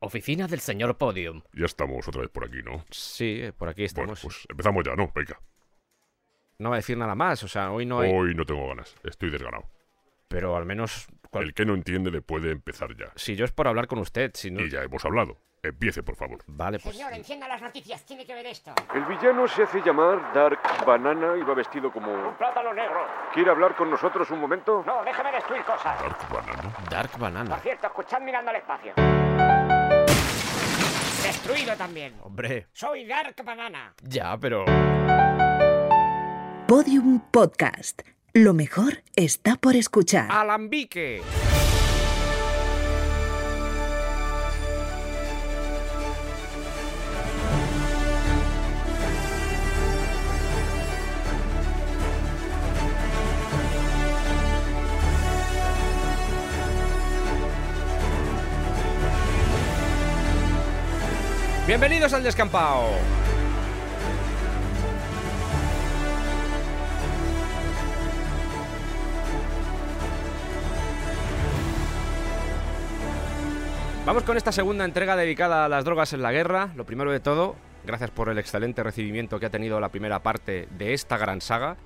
Oficina del señor Podium. Ya estamos otra vez por aquí, ¿no? Sí, por aquí Bueno, estamos. pues empezamos ya, ¿no? Venga. No va a decir nada más, o sea, hoy no hay... Hoy no tengo ganas, estoy desganado. Pero al menos... cual- El que no entiende le puede empezar ya. Si yo es por hablar con usted, si no... Y ya hemos hablado. Empiece, por favor. Vale, pues... Señor, encienda las noticias, tiene que ver esto. El villano se hace llamar Dark Banana y va vestido como... Plátano negro. ¿Quiere hablar con nosotros un momento? No, déjeme destruir cosas. Dark Banana. Dark Por Banana. cierto, escuchad mirando al espacio. Destruido también. Hombre, Soy Dark Banana. ya, pero... Podium Podcast. Lo mejor está por escuchar. ¡Alambique! Bienvenidos al descampado. Vamos con esta segunda entrega dedicada a las drogas en la guerra. Lo primero de todo, gracias por el excelente recibimiento que ha tenido la primera parte de esta gran saga.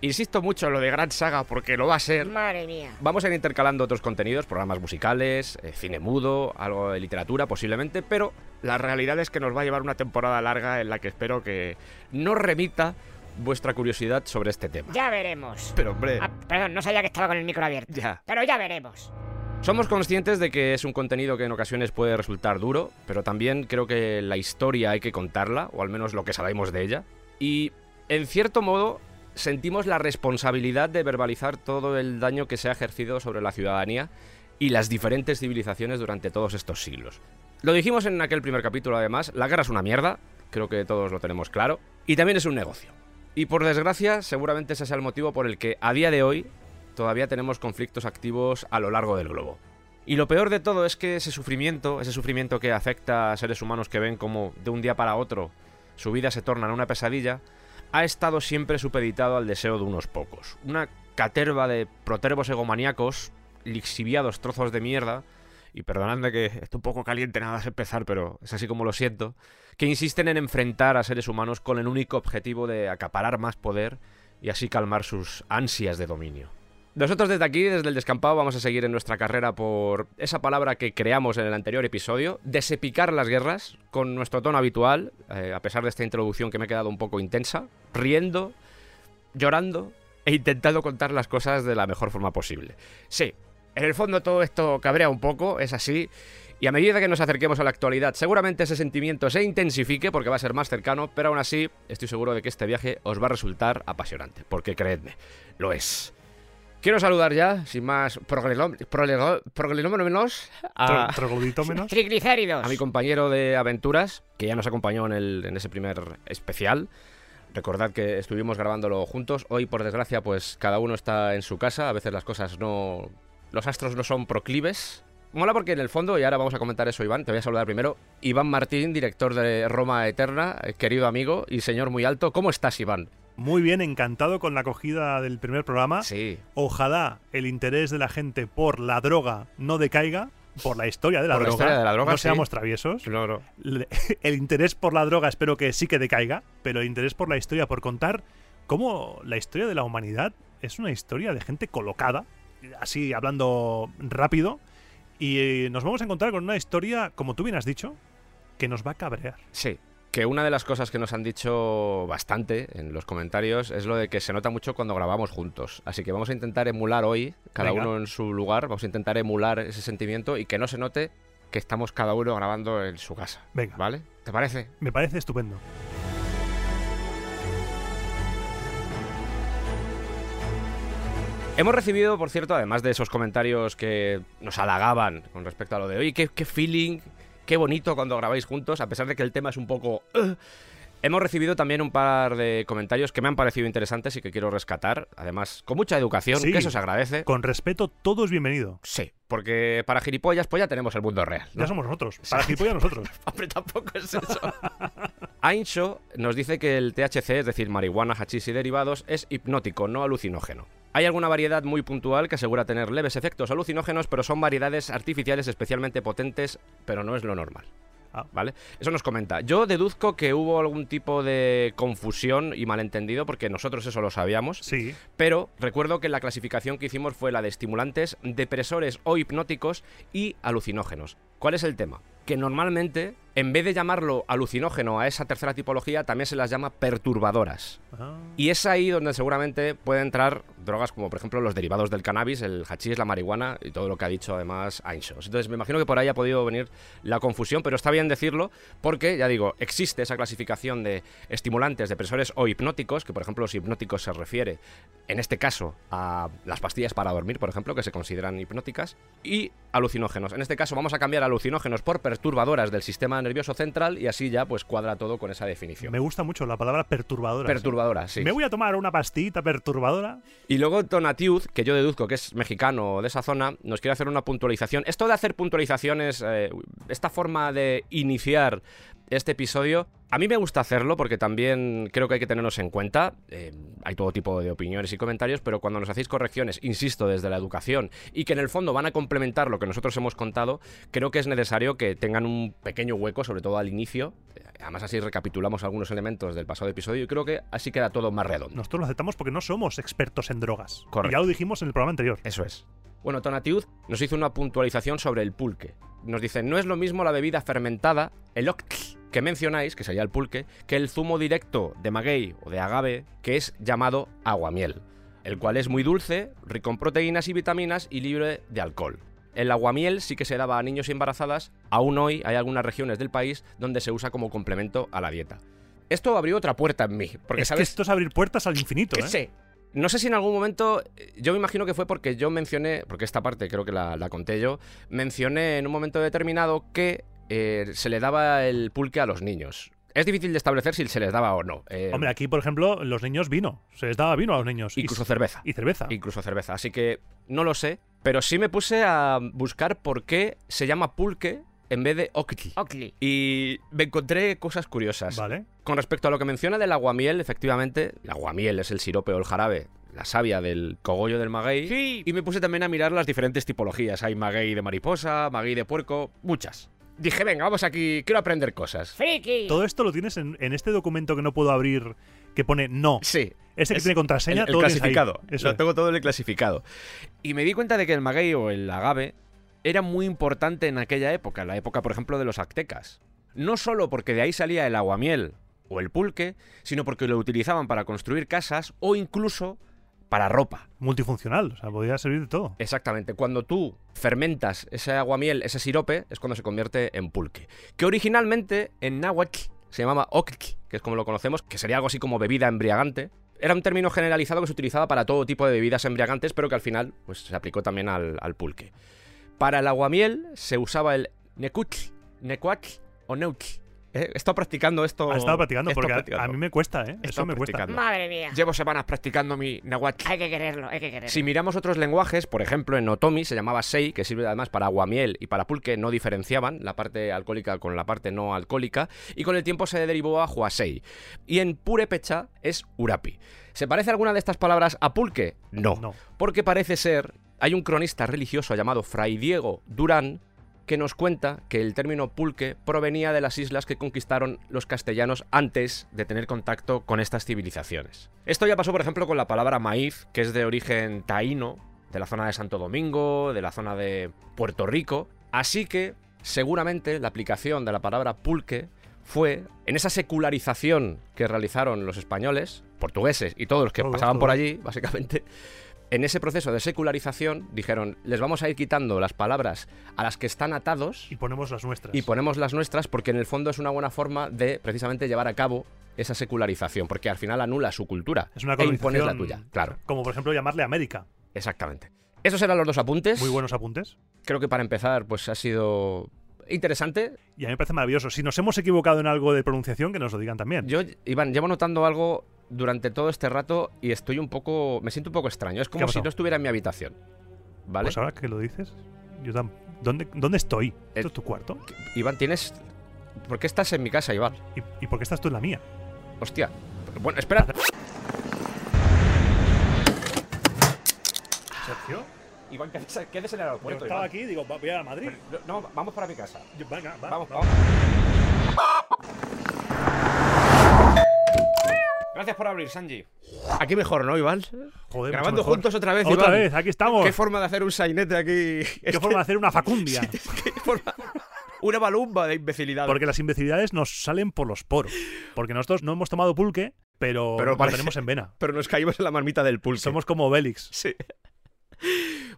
Insisto mucho en lo de gran saga porque lo va a ser. Madre mía. Vamos a ir intercalando otros contenidos, programas musicales, eh, cine mudo, algo de literatura posiblemente, pero la realidad es que nos va a llevar una temporada larga en la que espero que no remita vuestra curiosidad sobre este tema. Ya veremos. Pero hombre, Ah, perdón, no sabía que estaba con el micro abierto. ya. Pero ya veremos. Somos conscientes de que es un contenido que en ocasiones puede resultar duro, pero también creo que la historia hay que contarla, o al menos lo que sabemos de ella. Y, en cierto modo, sentimos la responsabilidad de verbalizar todo el daño que se ha ejercido sobre la ciudadanía y las diferentes civilizaciones durante todos estos siglos. Lo dijimos en aquel primer capítulo, además, la guerra es una mierda, creo que todos lo tenemos claro, y también es un negocio. Y por desgracia, seguramente ese sea el motivo por el que a día de hoy todavía tenemos conflictos activos a lo largo del globo. Y lo peor de todo es que ese sufrimiento, ese sufrimiento que afecta a seres humanos que ven como de un día para otro su vida se torna en una pesadilla, ha estado siempre supeditado al deseo de unos pocos. Una caterva de protervos egomaníacos, lixiviados trozos de mierda, y perdonadme que esté un poco caliente nada más empezar, pero es así como lo siento, que insisten en enfrentar a seres humanos con el único objetivo de acaparar más poder y así calmar sus ansias de dominio. Nosotros desde aquí, desde el descampado, vamos a seguir en nuestra carrera por esa palabra que creamos en el anterior episodio, desepicar las guerras con nuestro tono habitual, eh, a pesar de esta introducción que me ha quedado un poco intensa, riendo, llorando e intentando contar las cosas de la mejor forma posible. Sí, en el fondo todo esto cabrea un poco, es así, y a medida que nos acerquemos a la actualidad, seguramente ese sentimiento se intensifique porque va a ser más cercano, pero aún así estoy seguro de que este viaje os va a resultar apasionante, porque creedme, lo es. Quiero saludar ya, sin más proglelómenos, a. Triglicéridos. a mi compañero de aventuras, que ya nos acompañó en, el, en ese primer especial. Recordad que estuvimos grabándolo juntos. Hoy, por desgracia, pues cada uno está en su casa. A veces las cosas no. Los astros no son proclives. Mola porque en el fondo, y ahora vamos a comentar eso, Iván, te voy a saludar primero. Iván Martín, director de Roma Eterna, eh, querido amigo y señor muy alto. ¿Cómo estás, Iván? Muy bien, encantado con la acogida del primer programa. Sí. Ojalá el interés de la gente por la droga no decaiga, por la historia de la, Por la droga. historia de la droga, No sí. seamos traviesos. No, El interés por la droga espero que sí que decaiga, pero el interés por la historia, por contar cómo la historia de la humanidad es una historia de gente colocada, así hablando rápido, y eh, nos vamos a encontrar con una historia, como tú bien has dicho, que nos va a cabrear. Sí, que una de las cosas que nos han dicho bastante en los comentarios es lo de que se nota mucho cuando grabamos juntos. Así que vamos a intentar emular hoy, cada Venga. uno en su lugar, vamos a intentar emular ese sentimiento y que no se note que estamos cada uno grabando en su casa. Venga, ¿Vale? ¿Te parece? me parece estupendo. Hemos recibido, por cierto, además de esos comentarios que nos halagaban con respecto a lo de hoy, qué, feeling, qué bonito cuando grabáis juntos, a pesar de que el tema es un poco... Hemos recibido también un par de comentarios que me han parecido interesantes y que quiero rescatar, además con mucha educación, Sí. que eso se agradece. Con respeto, todo es bienvenido. Sí, porque para gilipollas pues ya tenemos el mundo real. ¿no? Ya somos nosotros. Para gilipollas nosotros. Hombre, tampoco es eso. Ainshaw nos dice que el THC, es decir, marihuana, hachís y derivados, es hipnótico, no alucinógeno. Hay alguna variedad muy puntual que asegura tener leves efectos alucinógenos, pero son variedades artificiales especialmente potentes, pero no es lo normal. Ah. ¿Vale? Eso nos comenta. Yo deduzco que hubo algún tipo de confusión y malentendido, porque nosotros eso lo sabíamos. Sí. Pero recuerdo que la clasificación que hicimos fue la de estimulantes, depresores o hipnóticos y alucinógenos. ¿Cuál es el tema? Que normalmente, en vez de llamarlo alucinógeno a esa tercera tipología, también se las llama perturbadoras. Ah. Y es ahí donde seguramente pueden entrar drogas como por ejemplo los derivados del cannabis, el hachís, la marihuana y todo lo que ha dicho además Ainshaw. Entonces me imagino que por ahí ha podido venir la confusión, pero está bien decirlo porque, ya digo, existe esa clasificación de estimulantes, depresores o hipnóticos, que por ejemplo los hipnóticos se refiere, en este caso, a las pastillas para dormir, por ejemplo, que se consideran hipnóticas, y alucinógenos. En este caso vamos a cambiar alucinógenos por perturbadoras del sistema nervioso central y así ya pues cuadra todo con esa definición. Me gusta mucho la palabra perturbadora. Perturbadora, sí. Me voy a tomar una pastillita perturbadora. Y luego Tonatiuh, que yo deduzco que es mexicano de esa zona, nos quiere hacer una puntualización. Esto de hacer puntualizaciones, eh, esta forma de iniciar este episodio, a mí me gusta hacerlo porque también creo que hay que tenernos en cuenta. Eh, hay todo tipo de opiniones y comentarios, pero cuando nos hacéis correcciones, insisto, desde la educación y que en el fondo van a complementar lo que nosotros hemos contado, creo que es necesario que tengan un pequeño hueco, sobre todo al inicio. Eh, Además así recapitulamos algunos elementos del pasado episodio y creo que así queda todo más redondo. Nosotros lo aceptamos porque no somos expertos en drogas. Correcto. Y ya lo dijimos en el programa anterior. Eso es. Bueno, Tonatiuh nos hizo una puntualización sobre el pulque. Nos dice, no es lo mismo la bebida fermentada, el octl, que mencionáis, que sería el pulque, que el zumo directo de maguey o de agave, que es llamado aguamiel, el cual es muy dulce, rico en proteínas y vitaminas y libre de alcohol. El aguamiel sí que se daba a niños y embarazadas, aún hoy hay algunas regiones del país donde se usa como complemento a la dieta. Esto abrió otra puerta en mí, porque es sabes que esto es abrir puertas al infinito, que ¿eh? sé. No sé si en algún momento, eh, yo me imagino que fue porque yo mencioné, porque esta parte creo que la, la conté yo, mencioné en un momento determinado que eh, se le daba el pulque a los niños. Es difícil de establecer si se les daba o no. eh, Hombre, aquí, por ejemplo, los niños vino. Se les daba vino a los niños. Y- incluso cerveza. Y, cerveza. Incluso cerveza. Así que no lo sé, pero sí me puse a buscar por qué se llama pulque en vez de octli. Oakley. Y me encontré cosas curiosas. Vale. Con respecto a lo que menciona del aguamiel, efectivamente, el aguamiel es el sirope o el jarabe, la savia del cogollo del maguey. Sí. Y me puse también a mirar las diferentes tipologías. Hay maguey de mariposa, maguey de puerco, muchas. Dije, venga, vamos aquí, quiero aprender cosas. Friki. Todo esto lo tienes en, en este documento que no puedo abrir, que pone no. Sí. Ese que es tiene contraseña, el, el todo lo tienes ahí. clasificado. Eso Lo es. tengo todo en el clasificado. Y me di cuenta de que el maguey o el agave era muy importante en aquella época, en la época, por ejemplo, de los aztecas. No solo porque de ahí salía el aguamiel o el pulque, sino porque lo utilizaban para construir casas o incluso para ropa. Multifuncional, o sea, podría servir de todo. Exactamente. Cuando tú fermentas ese aguamiel, ese sirope, es cuando se convierte en pulque. Que originalmente en náhuatl se llamaba octl, que es como lo conocemos, que sería algo así como bebida embriagante. Era un término generalizado que se utilizaba para todo tipo de bebidas embriagantes, pero que al final pues, se aplicó también al, al pulque. Para el aguamiel se usaba el necutl, necuatl o neutl. Eh, He estado practicando esto. Ha estado practicando porque a- practicando. a mí me cuesta, ¿eh? Eso me cuesta. Madre mía. Llevo semanas practicando mi nahuatl. Hay que quererlo, hay que quererlo. Si miramos otros lenguajes, por ejemplo, en Otomi se llamaba Sei, que sirve además para aguamiel y para pulque, no diferenciaban la parte alcohólica con la parte no alcohólica, y con el tiempo se derivó a Huasei. Y en Purepecha es Urapi. ¿Se parece alguna de estas palabras a pulque? No. No. Porque parece ser, hay un cronista religioso llamado Fray Diego Durán, que nos cuenta que el término pulque provenía de las islas que conquistaron los castellanos antes de tener contacto con estas civilizaciones. Esto ya pasó, por ejemplo, con la palabra maíz, que es de origen taíno, de la zona de Santo Domingo, de la zona de Puerto Rico. Así que, seguramente, la aplicación de la palabra pulque fue en esa secularización que realizaron los españoles, portugueses y todos los que pasaban por allí, básicamente, en ese proceso de secularización dijeron, les vamos a ir quitando las palabras a las que están atados Y ponemos las nuestras. y ponemos las nuestras porque en el fondo es una buena forma de precisamente llevar a cabo esa secularización, porque al final anula su cultura es una e impones la tuya. Claro, Como por ejemplo llamarle América. exactamente. Esos eran los dos apuntes. Muy buenos apuntes. Creo que para empezar, pues ha sido interesante. Y a mí me parece maravilloso. Si nos hemos equivocado en algo de pronunciación, que nos lo digan también. Yo, Iván, llevo notando algo durante todo este rato y estoy un poco. Me siento un poco extraño. Es ¿Qué como si no estuviera en mi habitación. ¿Vale? Pues ahora que lo dices, yo tam- ¿Dónde, ¿Dónde estoy? Eh, ¿Esto es tu cuarto? Iván, tienes ¿Por qué estás en mi casa, Iván? ¿Y, y por qué estás tú en la mía? Hostia. Bueno, espera. Sergio, Iván, ¿qué haces, en el yo aeropuerto? estaba Iván? aquí y digo, "Va- voy a Madrid. No, vamos para mi casa. Yo- Venga, va, Vamos, va. vamos. Gracias por abrir, Sanji. Aquí mejor, ¿no, Iván? Joder, Grabando juntos otra vez, Otra Iván. vez, aquí estamos. Qué forma de hacer un sainete aquí. ¿Qué forma de hacer una facundia? Qué forma- Una balumba de imbecilidad. Porque las imbecilidades nos salen por los poros. Porque nosotros no hemos tomado pulque, pero, Pero lo tenemos en vena. Pero nos caímos en la marmita del pulso. Somos como Obélix. Sí.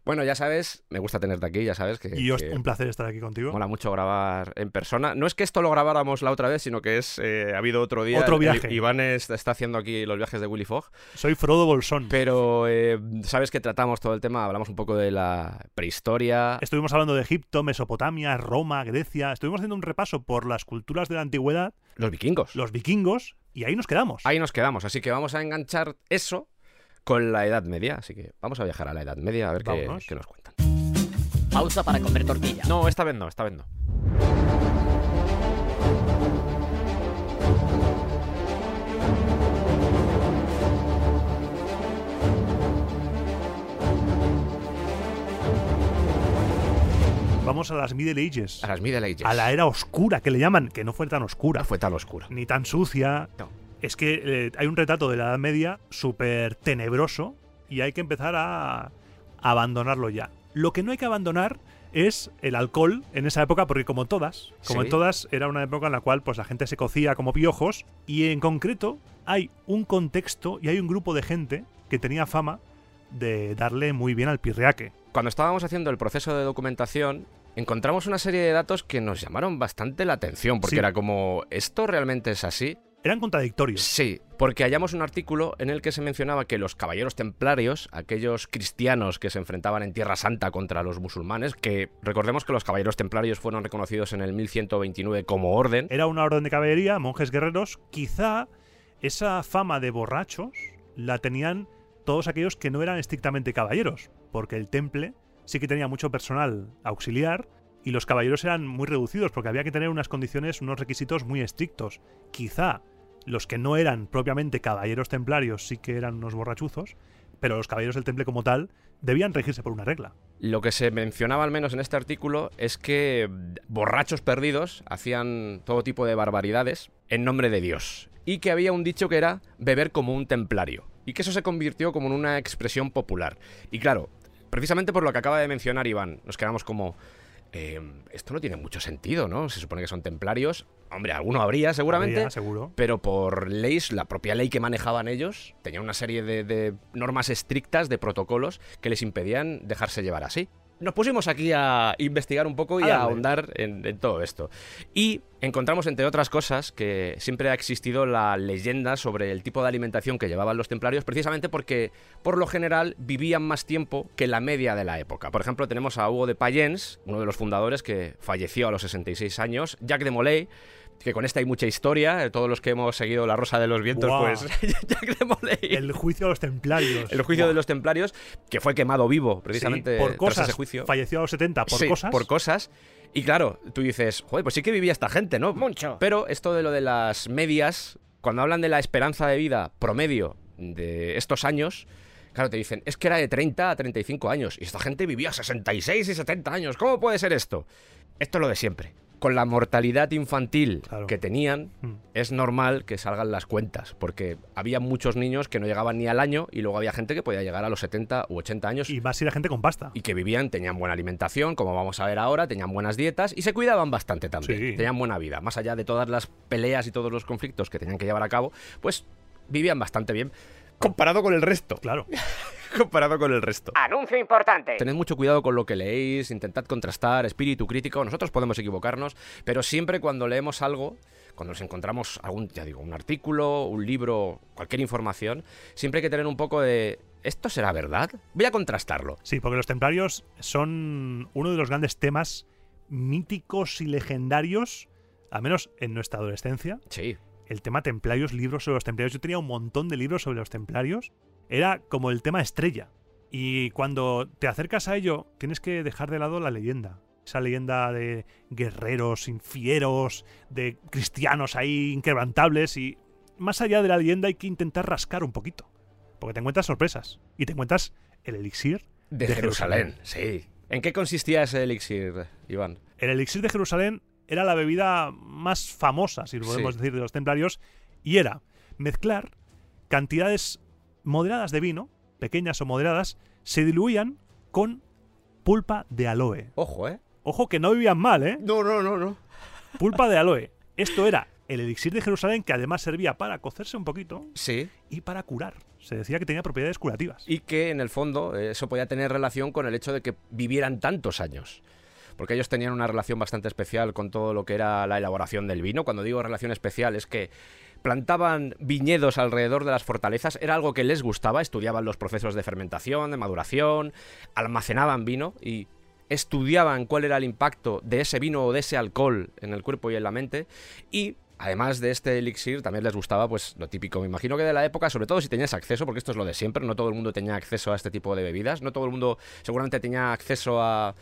Bueno, ya sabes, me gusta tenerte aquí, ya sabes que, Y yo, que un placer estar aquí contigo. mola mucho grabar en persona. No es que esto lo grabáramos la otra vez, sino que es eh, ha habido otro día. Otro el- viaje. Iván es- está haciendo aquí los viajes de Willy Fogg. Soy Frodo Bolsón. Pero eh, sabes que tratamos todo el tema, hablamos un poco de la prehistoria. Estuvimos hablando de Egipto, Mesopotamia, Roma, Grecia. Estuvimos haciendo un repaso por las culturas de la antigüedad, Los vikingos. los vikingos, y ahí nos quedamos. Ahí nos quedamos, así que vamos a enganchar eso con la Edad Media. Así que vamos a viajar a la Edad Media a ver qué, nos cuentan. Pausa para comer tortilla. No, esta vez no, esta vez no. Vamos a las Middle Ages. A las Middle Ages. A la era oscura, que le llaman, que no fue tan oscura, No fue tan oscuro. ni tan sucia. No. Es que eh, hay un retrato de la Edad Media súper tenebroso y hay que empezar a abandonarlo ya. Lo que no hay que abandonar es el alcohol en esa época, porque como todas, como Sí. en todas, era una época en la cual pues, la gente se cocía como piojos y en concreto hay un contexto y hay un grupo de gente que tenía fama de darle muy bien al pirriaque. Cuando estábamos haciendo el proceso de documentación, encontramos una serie de datos que nos llamaron bastante la atención, porque Sí. era como, ¿esto realmente es así? Eran contradictorios. Sí, porque hallamos un artículo en el que se mencionaba que los caballeros templarios, aquellos cristianos que se enfrentaban en Tierra Santa contra los musulmanes, que recordemos que los caballeros templarios fueron reconocidos en el 1129 como orden, Era una orden de caballería, monjes guerreros. Quizá esa fama de borrachos la tenían todos aquellos que no eran estrictamente caballeros, porque el temple sí que tenía mucho personal auxiliar y los caballeros eran muy reducidos porque había que tener unas condiciones, unos requisitos muy estrictos. Quizá los que no eran propiamente caballeros templarios sí que eran unos borrachuzos, pero los caballeros del temple como tal debían regirse por una regla. Lo que se mencionaba al menos en este artículo es que borrachos perdidos hacían todo tipo de barbaridades en nombre de Dios. Y que había un dicho que era beber como un templario. Y que eso se convirtió como en una expresión popular. Y claro, precisamente por lo que acaba de mencionar Iván, nos quedamos como... eh, esto no tiene mucho sentido, ¿no? Se supone que son templarios. Hombre, alguno habría seguramente. Habría, seguro. Pero por leyes, la propia ley que manejaban ellos, tenía una serie de, de normas estrictas, de protocolos, que les impedían dejarse llevar así. Nos pusimos aquí a investigar un poco y A ahondar en, en todo esto. Y encontramos, entre otras cosas, que siempre ha existido la leyenda sobre el tipo de alimentación que llevaban los templarios, precisamente porque, por lo general, vivían más tiempo que la media de la época. Por ejemplo, tenemos a Hugo de Payens, uno de los fundadores que falleció a los 66 años, Jacques de Molay, que con esta hay mucha historia, eh, todos los que hemos seguido La Rosa de los Vientos, pues Jacques de Molay. El juicio a los templarios. El juicio de los templarios, que fue quemado vivo, Sí, precisamente por tras cosas. ese juicio. Falleció a los 70 por Sí, cosas. Por cosas. Y claro, tú dices, joder, pues sí que vivía esta gente, ¿no? Mucho. Pero esto de lo de las medias, cuando hablan de la esperanza de vida promedio de estos años, claro, te dicen, es que era de 30 a 35 años y esta gente vivía 66 y 70 años. ¿Cómo puede ser esto? Esto es lo de siempre. Con la mortalidad infantil Claro. que tenían, Mm. es normal que salgan las cuentas, porque había muchos niños que no llegaban ni al año y luego había gente que podía llegar a los 70 u 80 años Y más si la gente con pasta. y que vivían, tenían buena alimentación, como vamos a ver ahora, tenían buenas dietas y se cuidaban bastante también. Sí. Tenían buena vida. Más allá de todas las peleas y todos los conflictos que tenían que llevar a cabo, pues vivían bastante bien. Comparado con el resto. Claro. Comparado con el resto. Anuncio importante. Tened mucho cuidado con lo que leéis, intentad contrastar, espíritu crítico. Nosotros podemos equivocarnos, pero siempre cuando leemos algo, cuando nos encontramos algún, ya digo, un artículo, un libro, cualquier información, siempre hay que tener un poco de. ¿Esto será verdad? Voy a contrastarlo. Sí, porque los templarios son uno de los grandes temas míticos y legendarios, al menos en nuestra adolescencia. Sí. El tema templarios, libros sobre los templarios. Yo tenía un montón de libros sobre los templarios. Era como el tema estrella. Y cuando te acercas a ello, tienes que dejar de lado la leyenda. esa leyenda de guerreros infieros, de cristianos ahí inquebrantables y más allá de la leyenda hay que intentar rascar un poquito, porque te encuentras sorpresas y te encuentras el elixir De, de Jerusalén, sí. ¿En qué consistía ese elixir, Iván? El elixir de Jerusalén era la bebida más famosa, si lo podemos Sí. decir, de los templarios, y era mezclar cantidades moderadas de vino, pequeñas o moderadas, se diluían con pulpa de aloe. Ojo, ¿eh? Ojo que no vivían mal, ¿eh? No, no, no, no. Pulpa de aloe. Esto era el elixir de Jerusalén que además servía para cocerse un poquito Sí. y para curar. Se decía que tenía propiedades curativas. Y que en el fondo eso podía tener relación con el hecho de que vivieran tantos años. Porque ellos tenían una relación bastante especial con todo lo que era la elaboración del vino. Cuando digo relación especial es que plantaban viñedos alrededor de las fortalezas, era algo que les gustaba, estudiaban los procesos de fermentación, de maduración, almacenaban vino y estudiaban cuál era el impacto de ese vino o de ese alcohol en el cuerpo y en la mente. Y Además de este elixir, también les gustaba, pues, lo típico, me imagino que de la época, sobre todo si tenías acceso, porque esto es lo de siempre, no todo el mundo tenía acceso a este tipo de bebidas, no todo el mundo seguramente tenía acceso a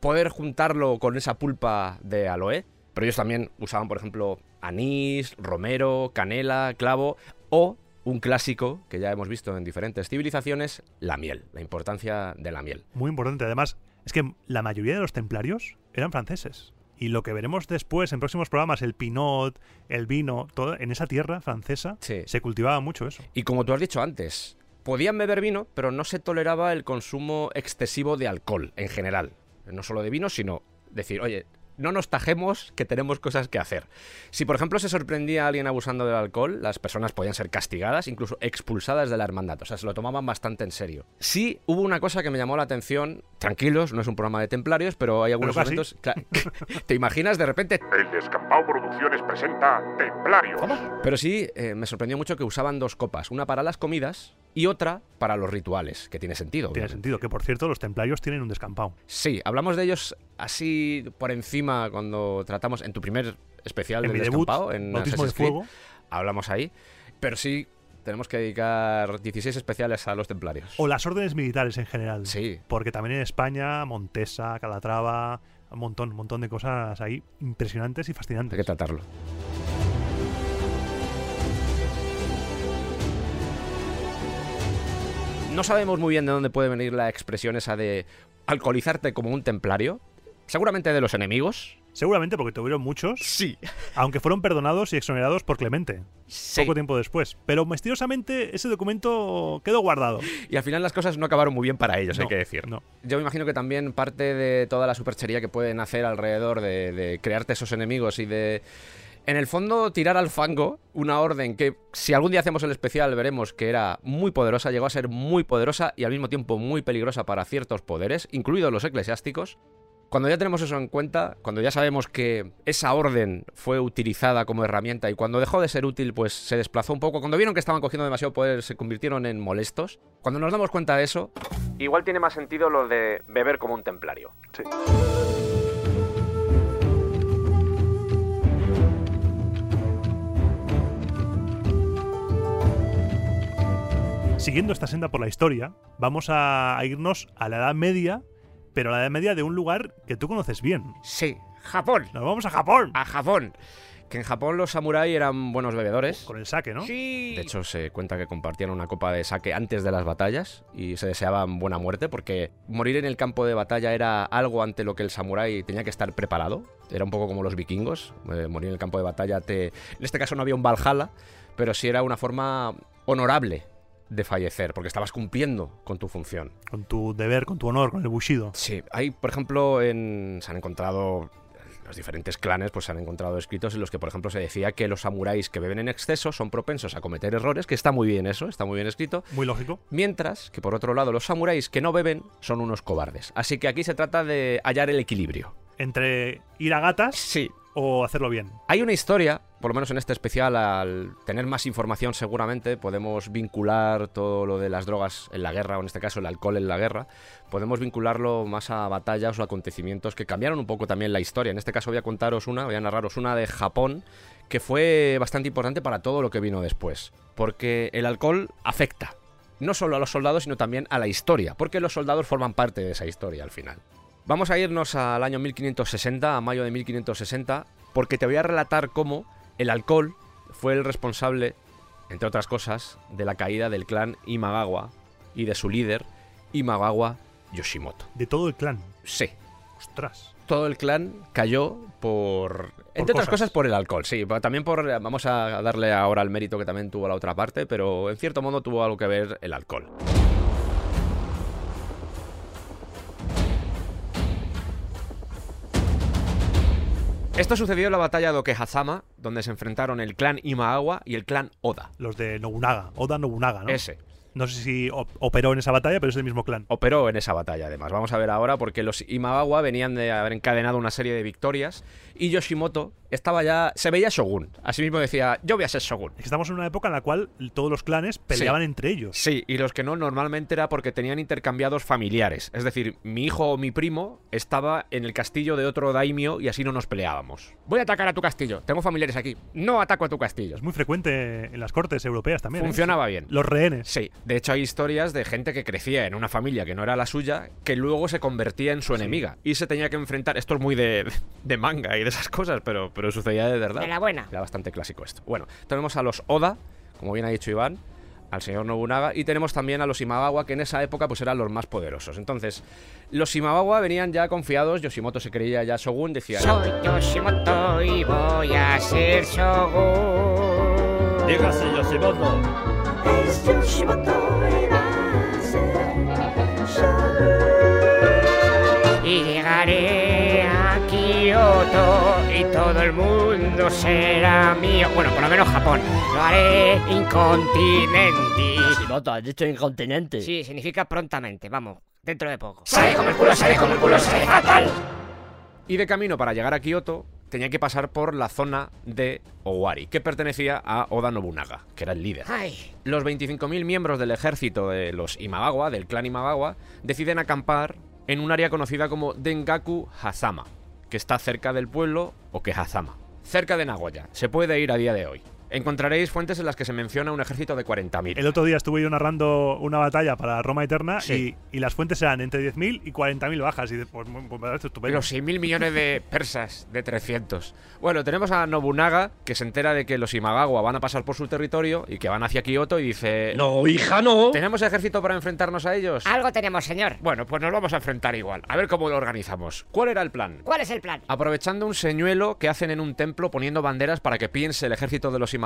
poder juntarlo con esa pulpa de aloe, pero ellos también usaban, por ejemplo, anís, romero, canela, clavo o un clásico que ya hemos visto en diferentes civilizaciones, la miel, la importancia de la miel. Muy importante. Además, es que la mayoría de los templarios eran franceses. Y lo que veremos después en próximos programas, el pinot, el vino, todo en esa tierra francesa, Sí. se cultivaba mucho eso. Y como tú has dicho antes, podían beber vino, pero no se toleraba el consumo excesivo de alcohol en general. No solo de vino, sino decir, oye, no nos tajemos que tenemos cosas que hacer. Si por ejemplo se sorprendía a alguien abusando del alcohol, las personas podían ser castigadas, incluso expulsadas de la hermandad. O sea, se lo tomaban bastante en serio. Sí, hubo una cosa que me llamó la atención. Tranquilos, no es un programa de templarios, pero hay algunos casi. momentos. ¿Te imaginas de repente El Descampado Producciones presenta Templarios. Pero sí, eh, me sorprendió mucho que usaban dos copas, una para las comidas y otra para los rituales, que tiene sentido. Tiene sentido. Que por cierto, los templarios tienen un descampado. Sí, hablamos de ellos así por encima cuando tratamos en tu primer especial En del descampado, en de Assassin's Creed, Fuego. hablamos ahí, pero sí tenemos que dedicar 16 especiales a los templarios. O las órdenes militares en general. Sí. Porque también en España, Montesa, Calatrava, un montón, un montón de cosas ahí impresionantes y Hay fascinantes. que tratarlo. No sabemos muy bien de dónde puede venir la expresión esa de alcoholizarte como un templario. Seguramente de los enemigos. Seguramente porque tuvieron muchos, Sí. aunque fueron perdonados y exonerados por Clemente, poco tiempo después. Pero misteriosamente ese documento quedó guardado. Y al final las cosas no acabaron muy bien para ellos, hay No, que decir. no. Yo me imagino que también parte de toda la superchería que pueden hacer alrededor de, de crearte esos enemigos y de. En el fondo, tirar al fango una orden que, si algún día hacemos el especial, veremos que era muy poderosa, llegó a ser muy poderosa y al mismo tiempo muy peligrosa para ciertos poderes, incluidos los eclesiásticos. Cuando ya tenemos eso en cuenta, cuando ya sabemos que esa orden fue utilizada como herramienta y cuando dejó de ser útil, pues se desplazó un poco, cuando vieron que estaban cogiendo demasiado poder, se convirtieron en molestos. Cuando nos damos cuenta de eso, igual tiene más sentido lo de beber como un templario. Siguiendo esta senda por la historia, vamos a irnos a la Edad Media, pero la Edad Media de un lugar que tú conoces bien. Sí, Japón. Nos vamos a Japón. A Japón. Que en Japón los samuráis eran buenos bebedores. Con el saque, ¿no? Sí. De hecho, se cuenta que compartían una copa de sake antes de las batallas y se deseaban buena muerte porque morir en el campo de batalla era algo ante lo que el samurái tenía que estar preparado. Era un poco como los vikingos. eh, morir en el campo de batalla te... En este caso no había un Valhalla, pero sí era una forma honorable de fallecer porque estabas cumpliendo con tu función. Con tu deber, con tu honor, con el bushido. Sí, hay, por ejemplo, en, se han encontrado los diferentes clanes, pues se han encontrado escritos en los que, por ejemplo, se decía que los samuráis que beben en exceso son propensos a cometer errores, que está muy bien eso, está muy bien escrito. Muy lógico. Mientras que, por otro lado, los samuráis que no beben son unos cobardes. Así que aquí se trata de hallar el equilibrio. Entre ir a gatas Sí. O hacerlo bien. Hay una historia, por lo menos en este especial, al tener más información seguramente, podemos vincular todo lo de las drogas en la guerra, o en este caso el alcohol en la guerra, podemos vincularlo más a batallas o acontecimientos que cambiaron un poco también la historia. En este caso voy a contaros una, voy a narraros una de Japón, que fue bastante importante para todo lo que vino después, porque el alcohol afecta. No solo a los soldados, sino también a la historia, porque los soldados forman parte de esa historia al final. Vamos a irnos al año 1560, a mayo de 1560, porque te voy a relatar cómo el alcohol fue el responsable, entre otras cosas, de la caída del clan Imagawa y de su líder, Imagawa Yoshimoto. De todo el clan. Sí, Ostras. todo el clan cayó por... Entre otras cosas. cosas por el alcohol, sí. También por... Vamos a darle ahora el mérito que también tuvo la otra parte, pero en cierto modo tuvo algo que ver el alcohol. Esto sucedió en la batalla de Okehazama, donde se enfrentaron el clan Imagawa y el clan Oda. Los de Nobunaga. Oda Nobunaga, ¿no? Ese. No sé si op- operó en esa batalla, pero es del mismo clan. operó en esa batalla, además. Vamos a ver ahora, porque los Imagawa venían de haber encadenado una serie de victorias y Yoshimoto estaba ya. Se veía Shogun. Asimismo decía: Yo voy a ser Shogun. Estamos en una época en la cual todos los clanes peleaban entre ellos. Sí, y los que no normalmente era porque tenían intercambiados familiares. Es decir, mi hijo o mi primo estaba en el castillo de otro daimio y así no nos peleábamos. Voy a atacar a tu castillo. Tengo familiares aquí. No ataco a tu castillo. Es muy frecuente en las cortes europeas también. ¿eh? Funcionaba bien. Los rehenes. Sí, de hecho hay historias de gente que crecía en una familia que no era la suya, que luego se convertía en su enemiga y se tenía que enfrentar. Esto es muy de, de manga y de esas cosas, pero, pero sucedía de verdad. De la buena. Era bastante clásico esto. Bueno, tenemos a los Oda, como bien ha dicho Iván, al señor Nobunaga, y tenemos también a los Imagawa, que en esa época pues eran los más poderosos. Entonces, los Imagawa venían ya confiados, Yoshimoto se creía ya Shogun, decía... Soy Yoshimoto y voy a ser Shogun. Dígase Yoshimoto. Y llegaré a Kioto y todo el mundo será mío. Bueno, por lo menos Japón. Lo haré incontinenti. Yoshimoto, has dicho incontinente. Sí, significa prontamente, vamos, dentro de poco. Sale como el culo, sale como el culo, sale fatal. Y de camino para llegar a Kioto tenía que pasar por la zona de Owari, que pertenecía a Oda Nobunaga, que era el líder. Ay, Los 25.000 miembros del ejército de los Imagawa, del clan Imagawa, deciden acampar en un área conocida como Dengaku Hazama, que está cerca del pueblo Okehazama, cerca de Nagoya. Se puede ir a día de hoy. Encontraréis fuentes en las que se menciona un ejército de 40.000. El otro día estuve yo narrando una batalla para Roma Eterna Sí. y, y las fuentes eran entre 10.000 y 40.000 bajas. Y de- pues, pues, me parece estupendo. Los 6.000 millones de persas de 300. Bueno, tenemos a Nobunaga, que se entera de que los Imagawa van a pasar por su territorio y que van hacia Kioto y dice... No, hija, no. ¿Tenemos ejército para enfrentarnos a ellos? algo tenemos, señor. Bueno, pues nos vamos a enfrentar igual. A ver cómo lo organizamos. ¿Cuál era el plan? ¿Cuál es el plan? Aprovechando un señuelo que hacen en un templo poniendo banderas para que piense el ejército de los Imagawa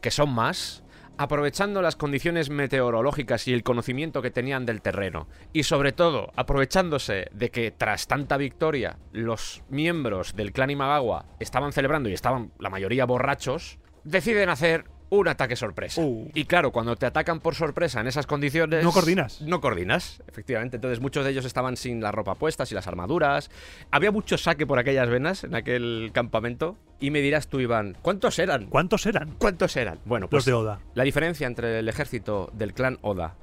que son más, aprovechando las condiciones meteorológicas y el conocimiento que tenían del terreno, y sobre todo aprovechándose de que tras tanta victoria los miembros del clan Imagawa estaban celebrando y estaban la mayoría borrachos, deciden hacer un ataque sorpresa. Uh. Y claro, cuando te atacan por sorpresa en esas condiciones... No coordinas. No coordinas, efectivamente. Entonces muchos de ellos estaban sin la ropa puesta, sin las armaduras. Había mucho saque por aquellas venas en aquel campamento. Y me dirás tú, Iván, ¿cuántos eran? ¿Cuántos eran? ¿Cuántos eran? Bueno, pues Los de Oda. la diferencia entre el ejército del clan Oda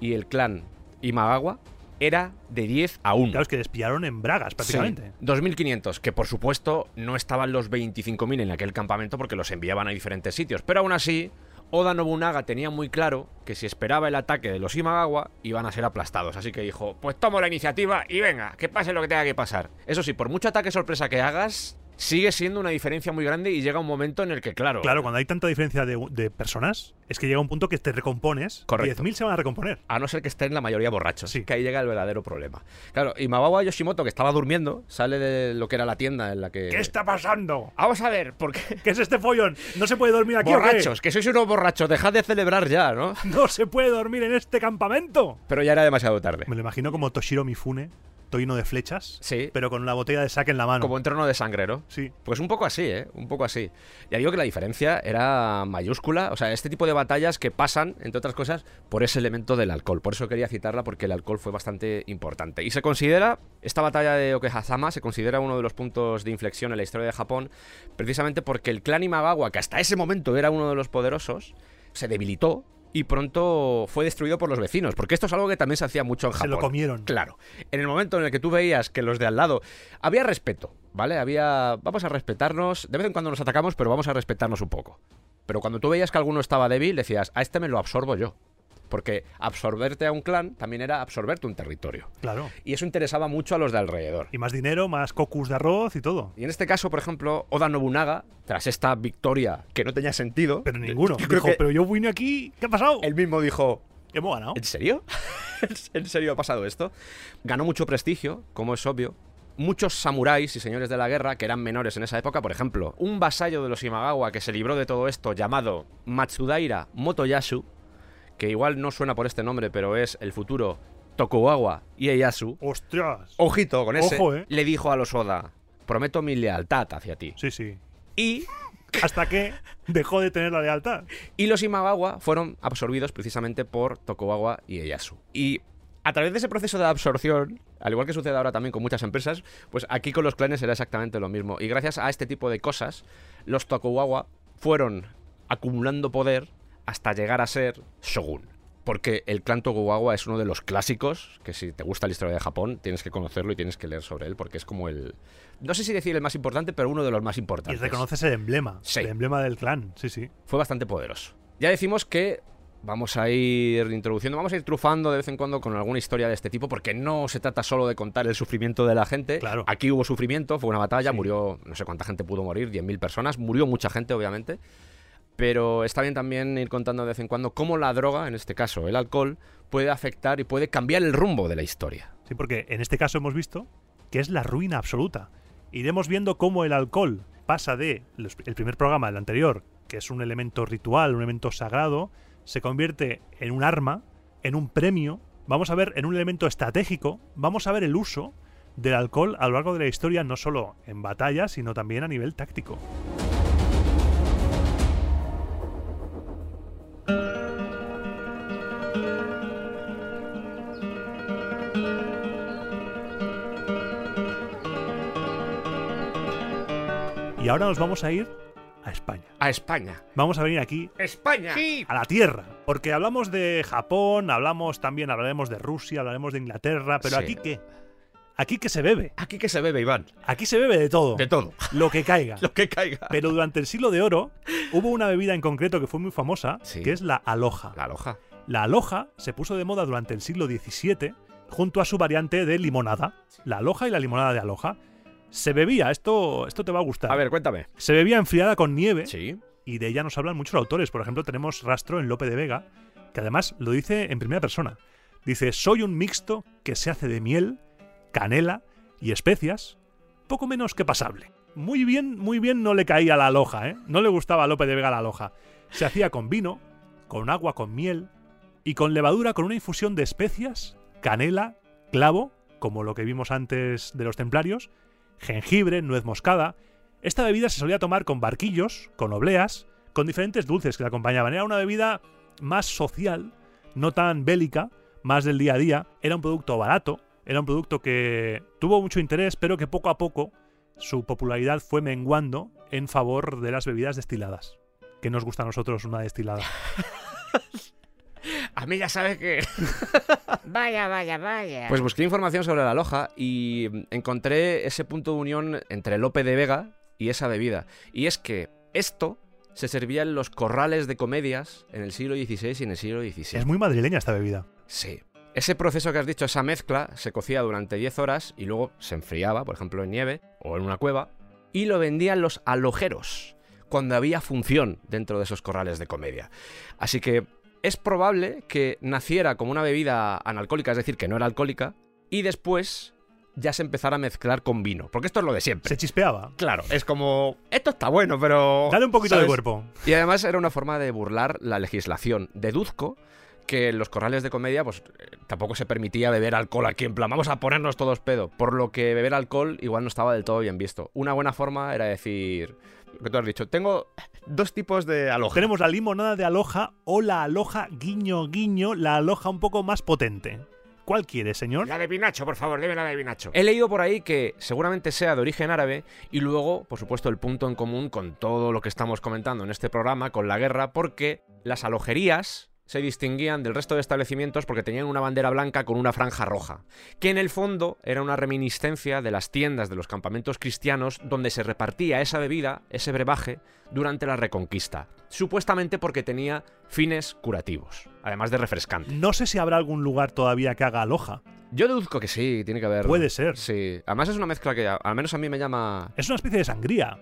y el clan Imagawa era de 10 a 1. Claro, es que despiaron en Bragas prácticamente. Sí, 2.500, que por supuesto no estaban los 25.000 en aquel campamento porque los enviaban a diferentes sitios. Pero aún así, Oda Nobunaga tenía muy claro que si esperaba el ataque de los Imagawa iban a ser aplastados. Así que dijo, pues tomo la iniciativa y venga, que pase lo que tenga que pasar. Eso sí, por mucho ataque sorpresa que hagas, sigue siendo una diferencia muy grande y llega un momento en el que, claro... Claro, cuando hay tanta diferencia de, de personas, es que llega un punto que te recompones. Correcto. 10.000 se van a recomponer. A no ser que estén la mayoría borrachos. Sí. Que ahí llega el verdadero problema. Claro, y Mawawa Yoshimoto, que estaba durmiendo, sale de lo que era la tienda en la que... ¿Qué está pasando? Vamos a ver, ¿por qué? ¿Qué es este follón? ¿No se puede dormir aquí? Borrachos, que sois unos borrachos, dejad de celebrar ya, ¿no? ¡No se puede dormir en este campamento! Pero ya era demasiado tarde. Me lo imagino como Toshiro Mifune, toino de flechas, Sí. pero con una botella de saque en la mano. Como en trono de sangre, ¿no? Sí. Pues un poco así, ¿eh? Un poco así. Ya digo que la diferencia era mayúscula. O sea, este tipo de batallas que pasan, entre otras cosas, por ese elemento del alcohol. Por eso quería citarla, porque el alcohol fue bastante importante. Y se considera, esta batalla de Okehazama, se considera uno de los puntos de inflexión en la historia de Japón, precisamente porque el clan Imagawa, que hasta ese momento era uno de los poderosos, se debilitó. Y pronto fue destruido por los vecinos, porque esto es algo que también se hacía mucho en Se Japón. lo comieron. Claro. En el momento en el que tú veías que los de al lado. Había respeto, ¿vale? Había. Vamos a respetarnos. De vez en cuando nos atacamos, pero vamos a respetarnos un poco. Pero cuando tú veías que alguno estaba débil, decías, a este me lo absorbo yo. Porque absorberte a un clan también era absorberte un territorio. Claro. Y eso interesaba mucho a los de alrededor. Y más dinero, más cocus de arroz y todo. Y en este caso, por ejemplo, Oda Nobunaga, tras esta victoria que no tenía sentido, Pero ninguno. yo Dijo, que pero yo vine aquí, ¿qué ha pasado? él mismo dijo, Hemos ganado. ¿En serio? ¿En serio ha pasado esto? Ganó mucho prestigio, como es obvio. Muchos samuráis y señores de la guerra que eran menores en esa época, por ejemplo, un vasallo de los Imagawa que se libró de todo esto llamado Matsudaira Motoyasu, que igual no suena por este nombre, pero es el futuro Tokugawa Ieyasu. ¡Ostras! Ojito con ese. Ojo, ¿eh? Le dijo a los Oda, prometo mi lealtad hacia ti. Sí, sí. Y Hasta que dejó de tener la lealtad. Y los Imagawa fueron absorbidos precisamente por Tokugawa y Ieyasu. Y a través de ese proceso de absorción, al igual que sucede ahora también con muchas empresas, pues aquí con los clanes era exactamente lo mismo. Y gracias a este tipo de cosas, los Tokugawa fueron acumulando poder hasta llegar a ser shogun. Porque el clan Tokugawa es uno de los clásicos, que si te gusta la historia de Japón, tienes que conocerlo y tienes que leer sobre él, porque es como el... No sé si decir el más importante, pero uno de los más Y importantes. reconoces el emblema. Sí. El emblema del clan. Sí, sí. fue bastante poderoso. Ya decimos que vamos a ir introduciendo, vamos a ir trufando de vez en cuando con alguna historia de este tipo, porque no se trata solo de contar el sufrimiento de la gente. Claro. Aquí hubo sufrimiento, fue una batalla, Sí. murió, no sé cuánta gente pudo morir, 10.000 personas, murió mucha gente, obviamente. Pero está bien también ir contando de vez en cuando cómo la droga, en este caso el alcohol, puede afectar y puede cambiar el rumbo de la historia. Sí, porque en este caso hemos visto que es la ruina absoluta. Iremos viendo cómo el alcohol pasa de el primer programa, el anterior, que es un elemento ritual, un elemento sagrado, se convierte en un arma, en un premio, vamos a ver en un elemento estratégico, vamos a ver el uso del alcohol a lo largo de la historia, no solo en batalla, sino también a nivel táctico. Y ahora nos vamos a ir a España. A España. Vamos a venir aquí España. a la tierra. Porque hablamos de Japón, hablamos también, hablaremos de Rusia, hablaremos de Inglaterra, pero Sí. aquí qué? Aquí que se bebe. Aquí que se bebe, Iván. Aquí se bebe de todo. De todo. Lo que caiga. Lo que caiga. Pero durante el siglo de oro hubo una bebida en concreto que fue muy famosa, Sí. que es la aloja. La loja. La aloja se puso de moda durante el siglo XVII junto a su variante de limonada. La aloja y la limonada de aloja. Se bebía, esto, esto te va a gustar. A ver, cuéntame. Se bebía enfriada con nieve Sí. y de ella nos hablan muchos autores. Por ejemplo, tenemos rastro en Lope de Vega, que además lo dice en primera persona. Dice, soy un mixto que se hace de miel, canela y especias, poco menos que pasable. Muy bien, muy bien no le caía la aloja, ¿eh? No le gustaba a Lope de Vega la aloja. Se hacía con vino, con agua con miel y con levadura con una infusión de especias, canela, clavo, como lo que vimos antes de los templarios, jengibre, nuez moscada. Esta bebida se solía tomar con barquillos, con obleas, con diferentes dulces que la acompañaban. Era una bebida más social, no tan bélica, más del día a día. Era un producto barato, era un producto que tuvo mucho interés, pero que poco a poco su popularidad fue menguando en favor de las bebidas destiladas. ¿Qué nos gusta a nosotros una destilada? A mí ya sabes que... Vaya, vaya, vaya. Pues busqué información sobre la loja y encontré ese punto de unión entre Lope de Vega y esa bebida. Y es que esto se servía en los corrales de comedias en el siglo XVI y en el siglo XVII. Es muy madrileña esta bebida. Sí. Ese proceso que has dicho, esa mezcla, se cocía durante 10 horas y luego se enfriaba, por ejemplo, en nieve o en una cueva, y lo vendían los alojeros cuando había función dentro de esos corrales de comedia. Así que es probable que naciera como una bebida analcohólica, es decir, que no era alcohólica, y después ya se empezara a mezclar con vino, porque esto es lo de siempre. Se chispeaba. Claro, es como, esto está bueno, pero... Dale un poquito de cuerpo. Y además era una forma de burlar la legislación. Deduzco que en los corrales de comedia pues eh, tampoco se permitía beber alcohol aquí en plan vamos a ponernos todos pedo, por lo que beber alcohol igual no estaba del todo bien visto. Una buena forma era decir lo que tú has dicho, tengo dos tipos de aloja. Tenemos la limonada de aloja o la aloja guiño guiño, la aloja un poco más potente. ¿Cuál quiere, señor? La de Pinacho, por favor, deme la de Pinacho. He leído por ahí que seguramente sea de origen árabe y luego, por supuesto, el punto en común con todo lo que estamos comentando en este programa, con la guerra, porque las alojerías se distinguían del resto de establecimientos porque tenían una bandera blanca con una franja roja, que en el fondo era una reminiscencia de las tiendas de los campamentos cristianos donde se repartía esa bebida, ese brebaje, durante la Reconquista, supuestamente porque tenía fines curativos, además de refrescante. No sé si habrá algún lugar todavía que haga aloja. Yo deduzco que sí, tiene que haber. Puede ser. Sí, además es una mezcla que al menos a mí me llama... Es una especie de sangría.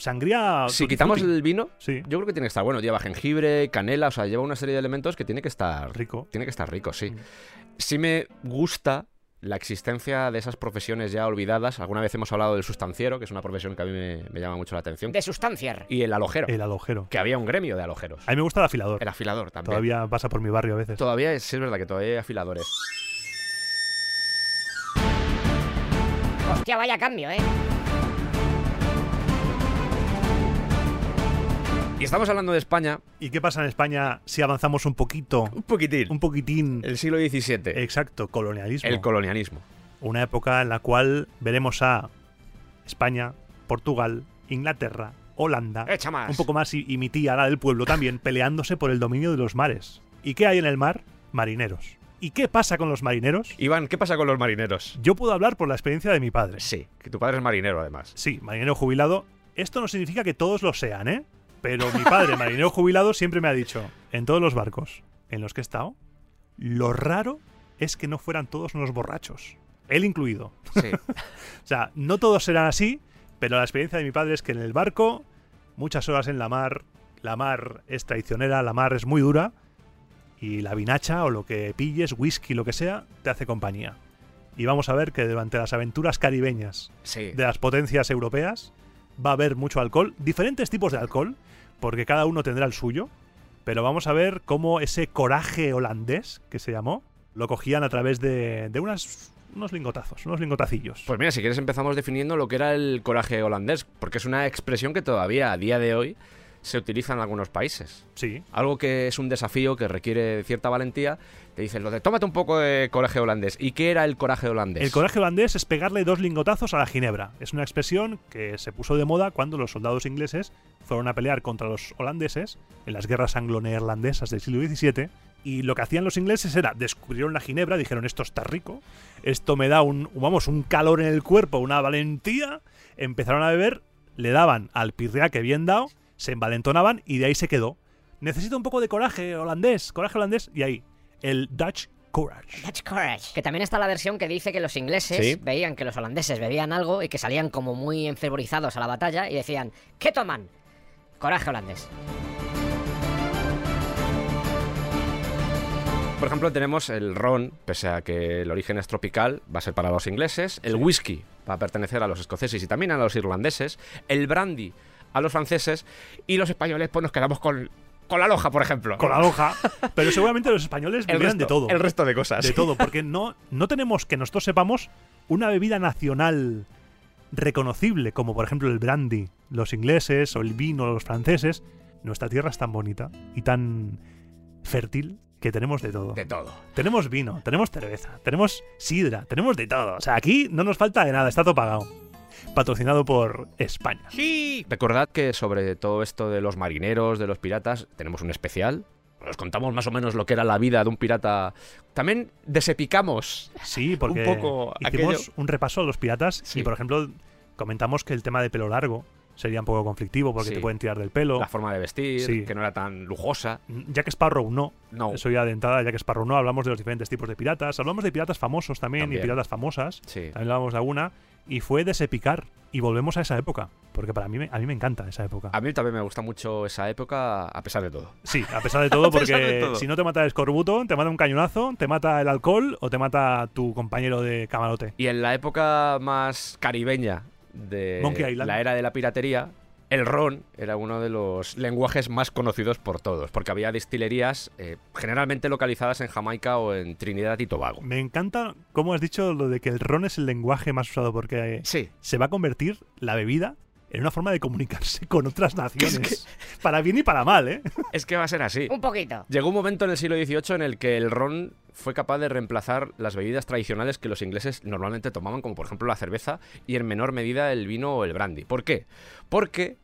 Sangría. Si quitamos frutti. el vino, Sí. yo creo que tiene que estar bueno. Lleva jengibre, canela, o sea, lleva una serie de elementos que tiene que estar Rico. Tiene que estar rico, sí. Mm. Sí me gusta la existencia de esas profesiones ya olvidadas. Alguna vez hemos hablado del sustanciero, que es una profesión que a mí me, me llama mucho la atención. De sustanciar. Y el alojero, El alojero. que había un gremio de alojeros. A mí me gusta el afilador. El afilador también. Todavía pasa por mi barrio a veces. Todavía es, sí es verdad que todavía hay afiladores. Hostia, vaya cambio, ¿eh? Y estamos hablando de España. ¿Y qué pasa en España si avanzamos un poquito? Un poquitín. Un poquitín. El siglo XVII. Exacto, colonialismo. el colonialismo. Una época en la cual veremos a España, Portugal, Inglaterra, Holanda, Echa más. un poco más y, y mi tía, la del pueblo también, peleándose por el dominio de los mares. ¿Y qué hay en el mar? Marineros. ¿Y qué pasa con los marineros? Iván, ¿qué pasa con los marineros? Yo puedo hablar por la experiencia de mi padre. Sí, que tu padre es marinero además. Sí, marinero jubilado. Esto no significa que todos lo sean, ¿eh? Pero mi padre, marinero jubilado, siempre me ha dicho, en todos los barcos en los que he estado, lo raro es que no fueran todos unos borrachos. Él incluido. Sí. O sea, no todos serán así, pero la experiencia de mi padre es que en el barco, muchas horas en la mar, la mar es traicionera, la mar es muy dura, y la vinacha o lo que pilles, whisky, lo que sea, te hace compañía. Y vamos a ver que durante las aventuras caribeñas sí. de las potencias europeas va a haber mucho alcohol, diferentes tipos de alcohol, porque cada uno tendrá el suyo, pero vamos a ver cómo ese coraje holandés, que se llamó, lo cogían a través de, de unas, unos lingotazos, unos lingotacillos. Pues mira, si quieres empezamos definiendo lo que era el coraje holandés, porque es una expresión que todavía a día de hoy se utiliza en algunos países. sí, Algo que es un desafío que requiere cierta valentía. Lo de tómate un poco de coraje holandés. ¿Y qué era el coraje holandés? El coraje holandés es pegarle dos lingotazos a la ginebra. Es una expresión que se puso de moda cuando los soldados ingleses fueron a pelear contra los holandeses en las guerras anglo-neerlandesas del siglo XVII. Y lo que hacían los ingleses era descubrieron la ginebra, dijeron esto está rico, esto me da un, vamos, un calor en el cuerpo, una valentía. Empezaron a beber, le daban al pirriaque bien dado, se envalentonaban y de ahí se quedó. Necesito un poco de coraje holandés, coraje holandés y ahí el Dutch Courage. That's courage. Que también está la versión que dice que los ingleses Sí. veían que los holandeses bebían algo y que salían como muy enfervorizados a la batalla y decían, ¿qué toman? Coraje holandés. Por ejemplo, tenemos el ron, pese a que el origen es tropical, va a ser para los ingleses. El whisky va a pertenecer a los escoceses y también a los irlandeses. El brandy a los franceses. Y los españoles, pues nos quedamos con, con la loja, por ejemplo. Con la loja. Pero seguramente los españoles resto, de todo. El resto de cosas. de todo, porque no, no tenemos que nosotros sepamos una bebida nacional reconocible, como por ejemplo el brandy, los ingleses, o el vino, los franceses. Nuestra tierra es tan bonita y tan fértil que tenemos de todo. De todo. Tenemos vino, tenemos cerveza, tenemos sidra, tenemos de todo. O sea, aquí no nos falta de nada, está todo pagado. Patrocinado por España. Sí. Recordad que sobre todo esto de los marineros, de los piratas, tenemos un especial. Os contamos más o menos lo que era la vida de un pirata. También desepicamos. Sí, porque Un poco hicimos aquello- un repaso a los piratas Sí. y, por ejemplo, comentamos que el tema de pelo largo sería un poco conflictivo porque Sí. te pueden tirar del pelo. La forma de vestir, Sí. que no era tan lujosa. Jack Sparrow no. No. Eso ya de entrada, Jack Sparrow no. Hablamos de los diferentes tipos de piratas. Hablamos de piratas famosos también, También. y piratas famosas. Sí. También hablamos de alguna. Y fue desepicar. Y volvemos a esa época. Porque para mí, me- a mí me encanta esa época. A mí también me gusta mucho esa época, a pesar de todo. Sí, a pesar de todo, porque de todo. si no te mata el escorbuto, te mata un cañonazo, te mata el alcohol o te mata tu compañero de camarote. Y en la época más caribeña de Monkey Island. la era de la piratería, el ron era uno de los lenguajes más conocidos por todos, porque había destilerías eh, generalmente localizadas en Jamaica o en Trinidad y Tobago. Me encanta cómo has dicho lo de que el ron es el lenguaje más usado, porque eh, Sí, se va a convertir la bebida en una forma de comunicarse con otras naciones. Para bien y para mal, ¿eh? es que va a ser así. Un poquito. Llegó un momento en el siglo XVIII en el que el ron fue capaz de reemplazar las bebidas tradicionales que los ingleses normalmente tomaban, como por ejemplo la cerveza y en menor medida el vino o el brandy. ¿Por qué? Porque,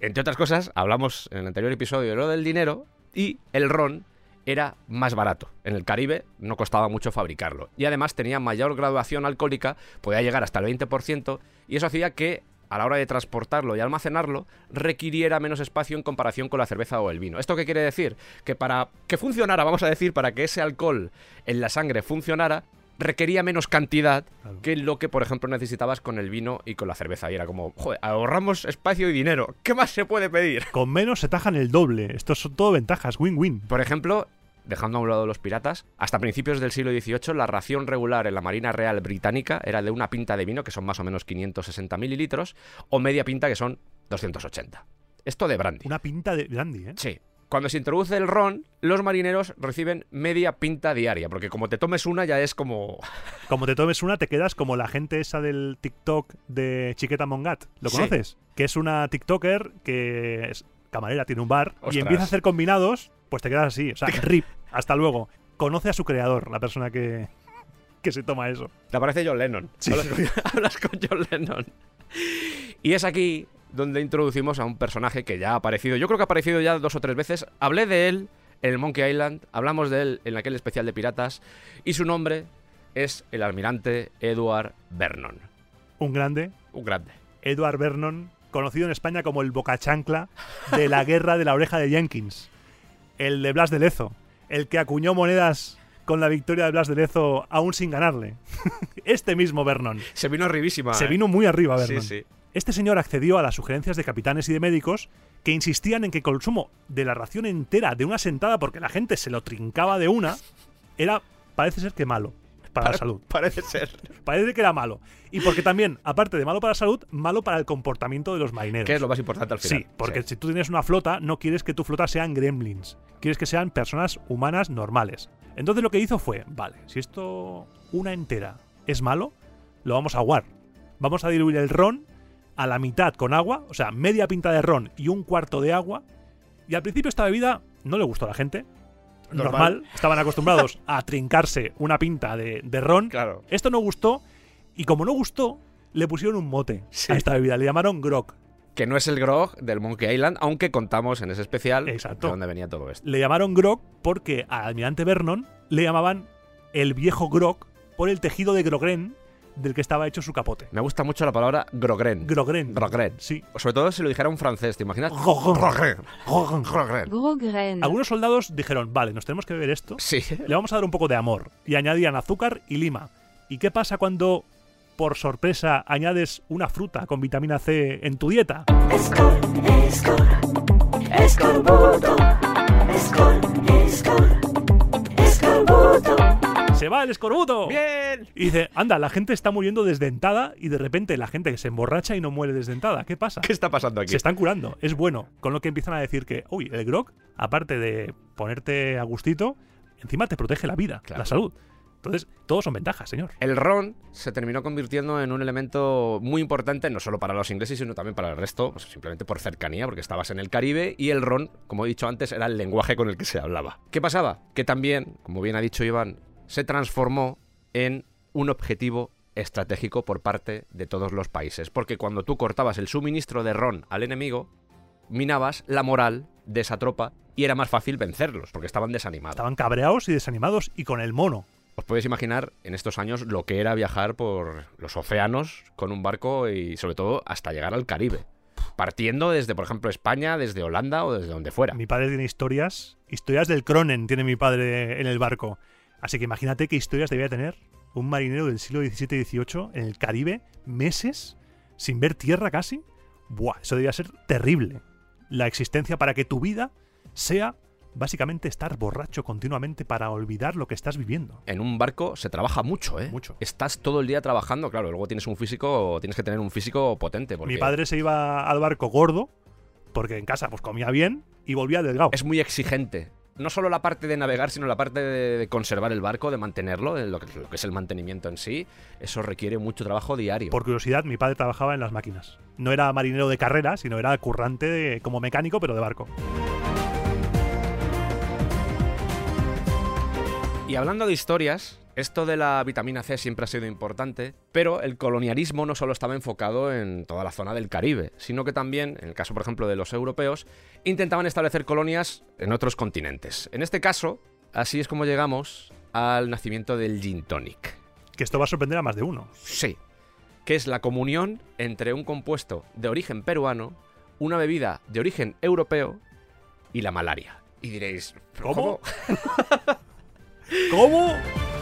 entre otras cosas, hablamos en el anterior episodio de lo del dinero y el ron era más barato. En el Caribe no costaba mucho fabricarlo. Y además tenía mayor graduación alcohólica, podía llegar hasta el 20%, y eso hacía que a la hora de transportarlo y almacenarlo, requiriera menos espacio en comparación con la cerveza o el vino. ¿Esto qué quiere decir? Que para que funcionara, vamos a decir, para que ese alcohol en la sangre funcionara, requería menos cantidad Claro. que lo que, por ejemplo, necesitabas con el vino y con la cerveza. Y era como, joder, ahorramos espacio y dinero. ¿Qué más se puede pedir? Con menos se tajan el doble. Estos son todo ventajas, win-win. Por ejemplo, dejando a un lado los piratas, hasta principios del siglo XVIII la ración regular en la Marina Real Británica era de una pinta de vino, que son más o menos 560 mililitros, o media pinta, que son 280. Esto de brandy. Una pinta de Brandy, ¿eh? Sí. Cuando se introduce el ron, los marineros reciben media pinta diaria, porque como te tomes una ya es como... Como te tomes una, te quedas como la gente esa del TikTok de Chiqueta Mongat. ¿Lo Sí. conoces? Que es una TikToker que es camarera, tiene un bar y empieza a hacer combinados, pues te quedas así. O sea, rip. Hasta luego. Conoce a su creador, la persona que, que se toma eso. Te aparece John Lennon. Sí. Hablas, con, hablas con John Lennon. Y es aquí donde introducimos a un personaje que ya ha aparecido. Yo creo que ha aparecido ya dos o tres veces. Hablé de él en el Monkey Island, hablamos de él en aquel especial de piratas, y su nombre es el almirante Edward Vernon. Un grande, Un grande. Edward Vernon, conocido en España como el bocachancla de la guerra de la oreja de Jenkins. El de Blas de Lezo. El que acuñó monedas con la victoria de Blas de Lezo aún sin ganarle. este mismo Vernon. Se vino arribísima. Se ¿eh? vino muy arriba, Sí, Vernon. sí. Este señor accedió a las sugerencias de capitanes y de médicos que insistían en que el consumo de la ración entera de una sentada, porque la gente se lo trincaba de una, era, parece ser que malo para la salud. Parece ser. Parece que era malo. Y porque también, aparte de malo para la salud, malo para el comportamiento de los marineros. Que es lo más importante al final. Sí, porque si tú tienes una flota, no quieres que tu flota sean gremlins. Quieres que sean personas humanas normales. Entonces lo que hizo fue, vale, si esto una entera es malo, lo vamos a aguar. Vamos a diluir el ron a la mitad con agua, o sea, media pinta de ron y un cuarto de agua. Y al principio esta bebida no le gustó a la gente. Normal. Normal. Estaban acostumbrados a trincarse una pinta de, de ron. Claro. Esto no gustó y como no gustó, le pusieron un mote Sí. a esta bebida. Le llamaron grog. Que no es el grog del Monkey Island, aunque contamos en ese especial Exacto. de dónde venía todo esto. Le llamaron grog porque al almirante Vernon le llamaban el viejo grog por el tejido de grogren del que estaba hecho su capote. Me gusta mucho la palabra grogren. Grogren. Grogren. Sí. Sobre todo si lo dijera un francés, ¿te imaginas? Grogren. Grogren. Algunos soldados dijeron, vale, nos tenemos que beber esto, Sí. le vamos a dar un poco de amor. Y añadían azúcar y lima. ¿Y qué pasa cuando, por sorpresa, añades una fruta con vitamina C en tu dieta? Escol, escol, escorbuto, escol, escol. ¡Se va el escorbuto! ¡Bien! Y dice, anda, la gente está muriendo desdentada y de repente la gente que se emborracha y no muere desdentada. ¿Qué pasa? ¿Qué está pasando aquí? Se están curando, es bueno. Con lo que empiezan a decir que, uy, el grog, aparte de ponerte a gustito, encima te protege la vida, Claro. la salud. Entonces, todos son ventajas, señor. El ron se terminó convirtiendo en un elemento muy importante, no solo para los ingleses, sino también para el resto, pues, simplemente por cercanía, porque estabas en el Caribe y el ron, como he dicho antes, era el lenguaje con el que se hablaba. ¿Qué pasaba? Que también, como bien ha dicho Iván, se transformó en un objetivo estratégico por parte de todos los países, porque cuando tú cortabas el suministro de ron al enemigo, minabas la moral de esa tropa y era más fácil vencerlos, porque estaban desanimados. Estaban cabreados y desanimados y con el mono. Os podéis imaginar en estos años lo que era viajar por los océanos con un barco y sobre todo hasta llegar al Caribe. Partiendo desde, por ejemplo, España, desde Holanda o desde donde fuera. Mi padre tiene historias, historias del Cronen tiene mi padre en el barco. Así que imagínate qué historias debía tener un marinero del siglo XVII y XVIII en el Caribe, meses, sin ver tierra casi. Buah, eso debía ser terrible. La existencia para que tu vida sea básicamente estar borracho continuamente para olvidar lo que estás viviendo. En un barco se trabaja mucho, ¿eh? Mucho. Estás todo el día trabajando, claro, luego tienes un físico, tienes que tener un físico potente. Porque Mi padre se iba al barco gordo, porque en casa pues comía bien y volvía delgado. es muy exigente. No solo la parte de navegar, sino la parte de, conservar el barco, de mantenerlo, de lo, que, lo que es el mantenimiento en sí. Eso requiere mucho trabajo diario. Por curiosidad, mi padre trabajaba en las máquinas. No era marinero de carrera, sino era currante de- como mecánico, pero de barco. Y hablando de historias, esto de la vitamina C siempre ha sido importante, pero el colonialismo no solo estaba enfocado en toda la zona del Caribe, sino que también, en el caso por ejemplo de los europeos, intentaban establecer colonias en otros continentes. En este caso, así es como llegamos al nacimiento del gin tonic. Que esto va a sorprender a más de uno. Sí, que es la comunión entre un compuesto de origen peruano, una bebida de origen europeo y la malaria. Y diréis, ¿pero ¿Cómo? ¿Cómo?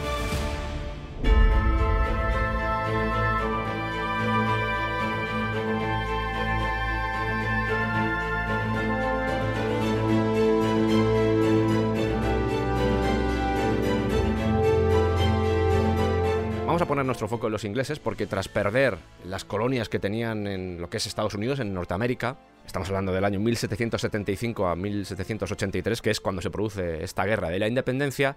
Vamos a poner nuestro foco en los ingleses porque tras perder las colonias que tenían en lo que es Estados Unidos, en Norteamérica, estamos hablando del año 1775 a 1783, que es cuando se produce esta guerra de la independencia,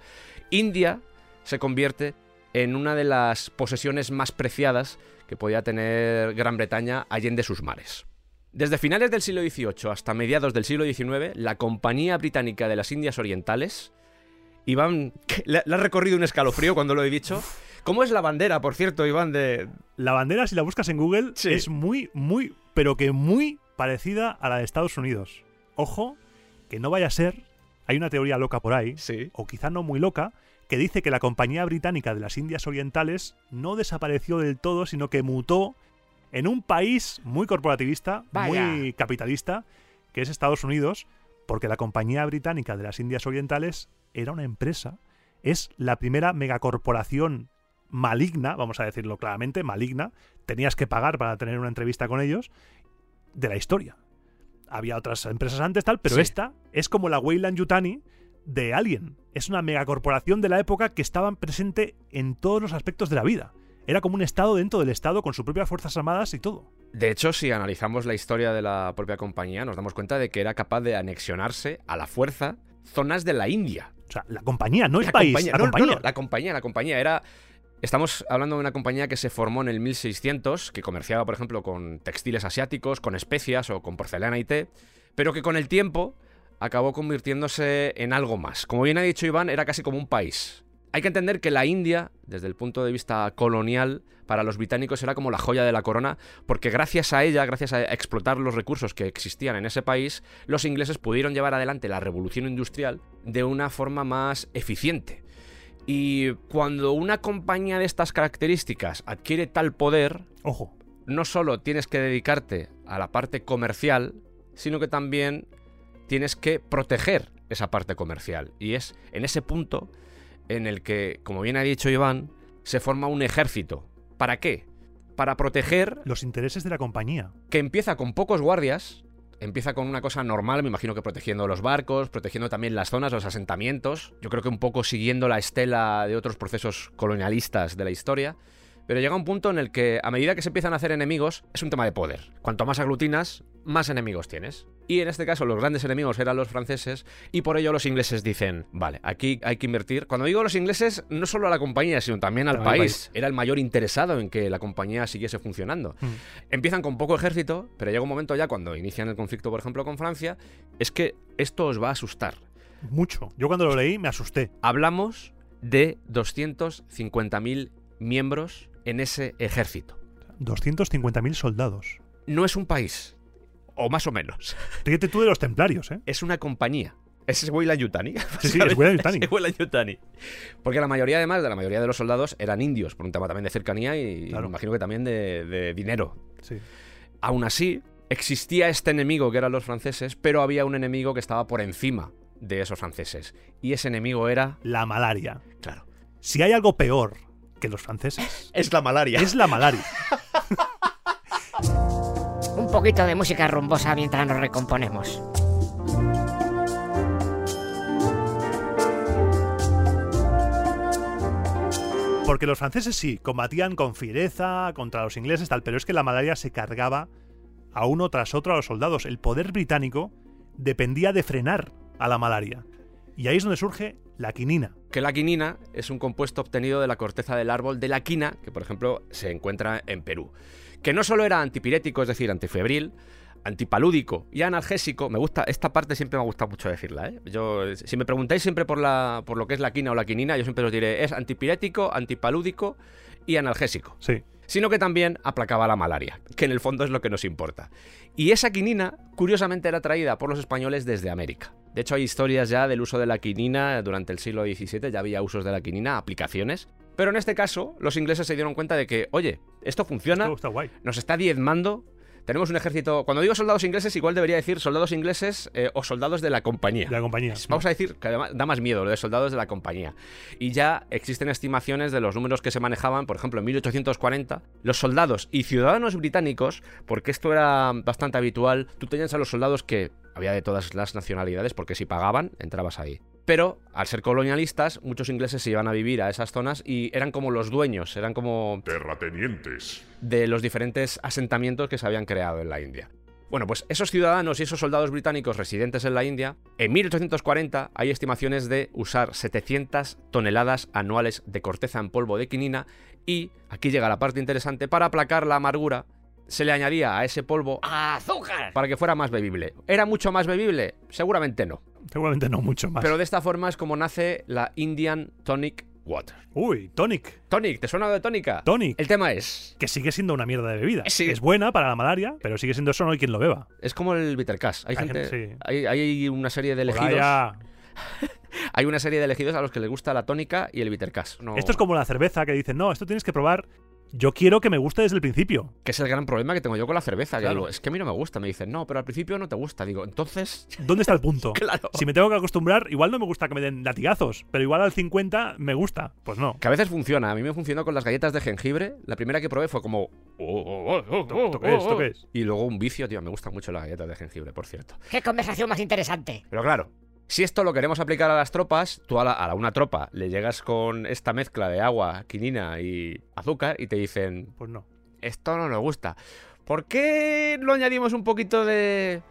India se convierte en una de las posesiones más preciadas que podía tener Gran Bretaña allende sus mares. Desde finales del siglo XVIII hasta mediados del siglo XIX, la Compañía Británica de las Indias Orientales, Iván, le le ha recorrido un escalofrío cuando lo he dicho. ¿Cómo es la bandera, por cierto, Iván, de, La bandera, si la buscas en Google, Sí. es muy, muy, pero que muy parecida a la de Estados Unidos. Ojo, que no vaya a ser. Hay una teoría loca por ahí, Sí. o quizá no muy loca, que dice que la Compañía Británica de las Indias Orientales no desapareció del todo, sino que mutó en un país muy corporativista, Vaya. muy capitalista, que es Estados Unidos, porque la Compañía Británica de las Indias Orientales era una empresa, es la primera megacorporación maligna, vamos a decirlo claramente, maligna, tenías que pagar para tener una entrevista con ellos, de la historia. Había otras empresas antes, tal, pero Sí. esta es como la Weyland Yutani de Alien. Es una megacorporación de la época que estaba presente en todos los aspectos de la vida. Era como un estado dentro del estado con sus propias fuerzas armadas y todo. De hecho, si analizamos la historia de la propia compañía, nos damos cuenta de que era capaz de anexionarse a la fuerza zonas de la India. O sea, la compañía, no el la país. compañía, la no, no, compañía. no, la compañía, la compañía era. Estamos hablando de una compañía que se formó en el 1600, que comerciaba, por ejemplo, con textiles asiáticos, con especias o con porcelana y té, pero que con el tiempo acabó convirtiéndose en algo más. Como bien ha dicho Iván, era casi como un país. Hay que entender que la India, desde el punto de vista colonial, para los británicos era como la joya de la corona, porque gracias a ella, gracias a explotar los recursos que existían en ese país, los ingleses pudieron llevar adelante la revolución industrial de una forma más eficiente. Y cuando una compañía de estas características adquiere tal poder, Ojo, no solo tienes que dedicarte a la parte comercial, sino que también tienes que proteger esa parte comercial. Y es en ese punto en el que, como bien ha dicho Iván, se forma un ejército. ¿Para qué? Para proteger los intereses de la compañía. que empieza con pocos guardias, empieza con una cosa normal, me imagino que protegiendo los barcos, protegiendo también las zonas, los asentamientos, yo creo que un poco siguiendo la estela de otros procesos colonialistas de la historia, pero llega un punto en el que a medida que se empiezan a hacer enemigos, es un tema de poder. Cuanto más aglutinas, más enemigos tienes. Y en este caso los grandes enemigos eran los franceses y por ello los ingleses dicen, vale, aquí hay que invertir. Cuando digo los ingleses, no solo a la compañía, sino también al país. Era el mayor interesado en que la compañía siguiese funcionando. Mm. Empiezan con poco ejército, pero llega un momento ya cuando inician el conflicto, por ejemplo, con Francia, es que esto os va a asustar. Mucho. Yo cuando lo leí me asusté. Hablamos de 250.000 miembros en ese ejército. 250.000 soldados. No es un país, o más o menos. Fíjate tú de los templarios, ¿eh? Es una compañía. Es Weyland Yutani. Sí, sí, es Weyland Yutani. Es Weyland Yutani. Porque la mayoría, además, de la mayoría de los soldados eran indios, por un tema también de cercanía y Claro. me imagino que también de, de dinero. Sí. Aún así, existía este enemigo que eran los franceses, pero había un enemigo que estaba por encima de esos franceses. Y ese enemigo era, La malaria. claro, Si hay algo peor que los franceses, es la malaria. es la malaria. Un poquito de música rumbosa mientras nos recomponemos. Porque los franceses sí, combatían con fiereza contra los ingleses, tal, pero es que la malaria se cargaba a uno tras otro a los soldados. El poder británico dependía de frenar a la malaria. Y ahí es donde surge la quinina. Que la quinina es un compuesto obtenido de la corteza del árbol de la quina, que por ejemplo se encuentra en Perú. Que no solo era antipirético, es decir, antifebril, antipalúdico y analgésico. Me gusta, esta parte siempre me ha gustado mucho decirla. ¿eh? Yo, si me preguntáis siempre por, la, por lo que es la quina o la quinina, yo siempre os diré, es antipirético, antipalúdico y analgésico. Sí. Sino que también aplacaba la malaria, que en el fondo es lo que nos importa. Y esa quinina, curiosamente, era traída por los españoles desde América, De hecho, hay historias ya del uso de la quinina durante el siglo XVII, ya había usos de la quinina, aplicaciones. Pero en este caso, los ingleses se dieron cuenta de que, oye, esto funciona, Esto está guay. nos está diezmando. Tenemos un ejército. Cuando digo soldados ingleses, igual debería decir soldados ingleses eh, o soldados de la compañía. De la compañía. Vamos a decir que además da más miedo lo de soldados de la compañía. Y ya existen estimaciones de los números que se manejaban, por ejemplo, en 1840, los soldados y ciudadanos británicos, porque esto era bastante habitual, tú tenías a los soldados que había de todas las nacionalidades, porque si pagaban, entrabas ahí. Pero, al ser colonialistas, muchos ingleses se iban a vivir a esas zonas y eran como los dueños, eran como Terratenientes. de los diferentes asentamientos que se habían creado en la India. Bueno, pues esos ciudadanos y esos soldados británicos residentes en la India, en 1840 hay estimaciones de usar 700 toneladas anuales de corteza en polvo de quinina y, aquí llega la parte interesante, para aplacar la amargura, se le añadía a ese polvo ¡Azúcar! para que fuera más bebible. ¿Era mucho más bebible? Seguramente no. Seguramente no mucho más. Pero de esta forma es como nace la Indian Tonic Water. Uy, tonic. Tonic, ¿te suena de tónica? Tonic. El tema es, Que sigue siendo una mierda de bebida. Sí. Es buena para la malaria, pero sigue siendo eso, no hay quien lo beba. Es como el bitter cash. Hay, Hay gente, gente, sí. hay, hay una serie de elegidos. Hola, Hay una serie de elegidos a los que les gusta la tónica y el bitter cash. No- ya. Esto es como la cerveza que dicen, no, esto tienes que probar. Yo quiero que me guste desde el principio. que es el gran problema que tengo yo con la cerveza. Que Claro. digo, es que a mí no me gusta. Me dicen, no, pero al principio no te gusta. Digo, entonces, ¿Dónde está el punto? claro. Si me tengo que acostumbrar, igual no me gusta que me den latigazos, pero igual al 50 me gusta. Pues no. Que a veces funciona. A mí me funcionó con las galletas de jengibre. La primera que probé fue como. "Oh, oh, oh, oh, ¿Esto- esto qué es? ¿Esto qué es? Y luego un vicio, tío. Me gustan mucho las galletas de jengibre, por cierto. ¡Qué conversación más interesante! Pero claro, si esto lo queremos aplicar a las tropas, tú a, la- a una tropa le llegas con esta mezcla de agua, quinina y azúcar y te dicen, Pues no. esto no nos gusta. ¿Por qué no añadimos un poquito de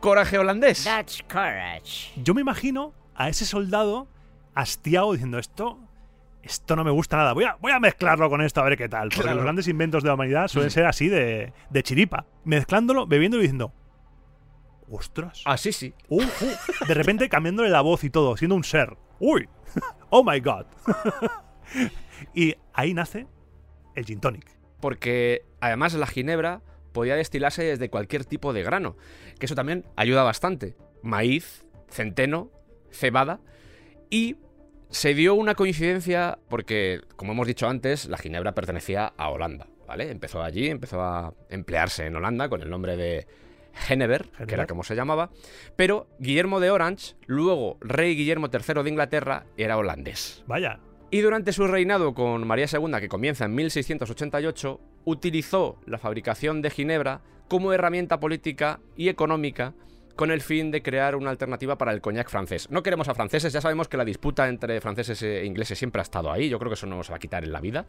coraje holandés? That's courage. Yo me imagino a ese soldado hastiado diciendo esto. Esto no me gusta nada. Voy a, voy a mezclarlo con esto a ver qué tal. Porque Claro. los grandes inventos de la humanidad suelen ser así de, de chiripa. Mezclándolo, bebiéndolo y diciendo. ¡Ostras! Ah, sí, sí. Uh, uh. De repente cambiándole la voz y todo, siendo un ser. ¡Uy! ¡Oh my god! y ahí nace el gin tonic. Porque además la ginebra podía destilarse desde cualquier tipo de grano, que eso también ayuda bastante. Maíz, centeno, cebada y se dio una coincidencia porque, como hemos dicho antes, la ginebra pertenecía a Holanda, ¿vale? Empezó allí, empezó a emplearse en Holanda con el nombre de Genever, que era como se llamaba, pero Guillermo de Orange, luego rey Guillermo III de Inglaterra, era holandés. Vaya. Y durante su reinado con María II, que comienza en 1688, utilizó la fabricación de Ginebra como herramienta política y económica con el fin de crear una alternativa para el coñac francés. No queremos a franceses, ya sabemos que la disputa entre franceses e ingleses siempre ha estado ahí, yo creo que eso no se va a quitar en la vida.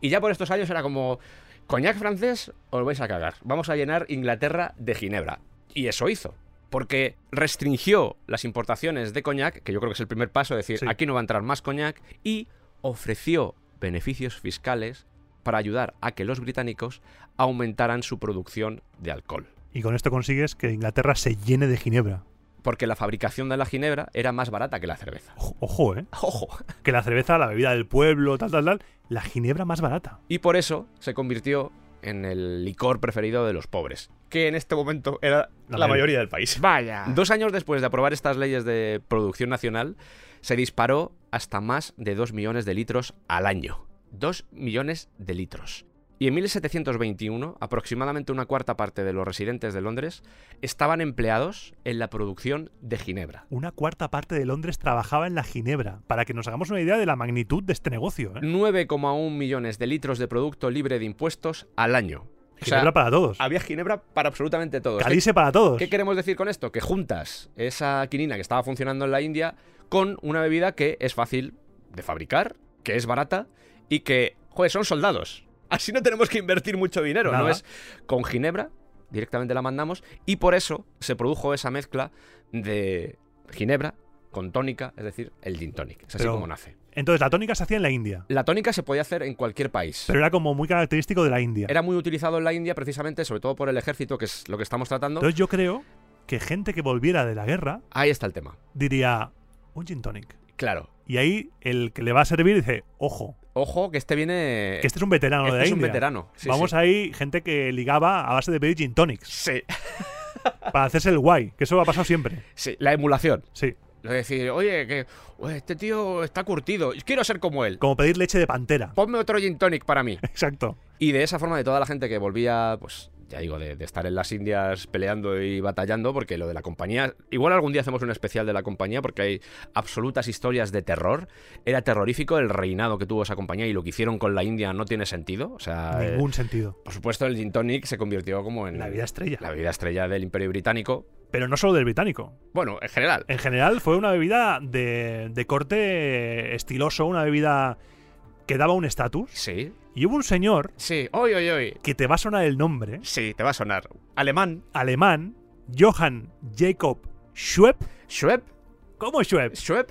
Y ya por estos años era como, coñac francés, os vais a cagar, vamos a llenar Inglaterra de Ginebra. Y eso hizo. Porque restringió las importaciones de coñac, que yo creo que es el primer paso, es decir, Sí. aquí no va a entrar más coñac, y ofreció beneficios fiscales para ayudar a que los británicos aumentaran su producción de alcohol. Y con esto consigues que Inglaterra se llene de ginebra. Porque la fabricación de la ginebra era más barata que la cerveza. Ojo, ojo, ¿eh? ¡Ojo! Que la cerveza, la bebida del pueblo, tal, tal, tal. La ginebra más barata. Y por eso se convirtió en el licor preferido de los pobres, que en este momento era La la, mayoría. mayoría del país. Vaya. Dos años después de aprobar estas leyes de producción nacional, se disparó hasta más de 2 millones de litros al año. 2 millones de litros. Y en 1721, aproximadamente una cuarta parte de los residentes de Londres estaban empleados en la producción de ginebra. Una cuarta parte de Londres trabajaba en la ginebra. Para que nos hagamos una idea de la magnitud de este negocio, ¿eh? 9,1 millones de litros de producto libre de impuestos al año. O sea, Ginebra para todos. había ginebra para absolutamente todos. Calice para todos. ¿Qué queremos decir con esto? Que juntas esa quinina que estaba funcionando en la India con una bebida que es fácil de fabricar, que es barata y que, joder, son soldados. Así no tenemos que invertir mucho dinero, ¿no? Es con ginebra, directamente la mandamos y por eso se produjo esa mezcla de ginebra con tónica, es decir, el gin tonic. Es así Pero- como nace. Entonces, la tónica se hacía en la India. La tónica se podía hacer en cualquier país. Pero era como muy característico de la India. Era muy utilizado en la India precisamente, sobre todo por el ejército, que es lo que estamos tratando. Entonces, yo creo que gente que volviera de la guerra Ahí está el tema. diría un gin tonic. Claro. Y ahí el que le va a servir dice, ojo, Ojo, que este viene. que este es un veterano este de la es un India. veterano. Sí, Vamos sí. ahí, gente que ligaba a base de pedir gin tonics. Sí. Para hacerse el guay, que eso ha pasado siempre. Sí, la emulación. Sí. Lo de decir, oye, que oye, este tío está curtido, quiero ser como él. Como pedir leche de pantera. Ponme otro gin tonic para mí. Exacto. Y de esa forma, de toda la gente que volvía, pues, ya digo, de, de estar en las Indias peleando y batallando, porque lo de la compañía. Igual algún día hacemos un especial de la compañía, porque hay absolutas historias de terror. Era terrorífico el reinado que tuvo esa compañía y lo que hicieron con la India no tiene sentido. O sea. eh, Ningún sentido. por supuesto, el gin tonic se convirtió como en. La vida estrella. La bebida estrella del Imperio Británico. Pero no solo del británico. Bueno, en general. En general fue una bebida de, de corte estiloso, una bebida que daba un estatus. Sí. Y hubo un señor Sí. Hoy, hoy, hoy. que te va a sonar el nombre, Sí, te va a sonar. Alemán. alemán, Johann Jacob Schwepp. Schwepp. ¿Cómo Schwepp? Schwepp.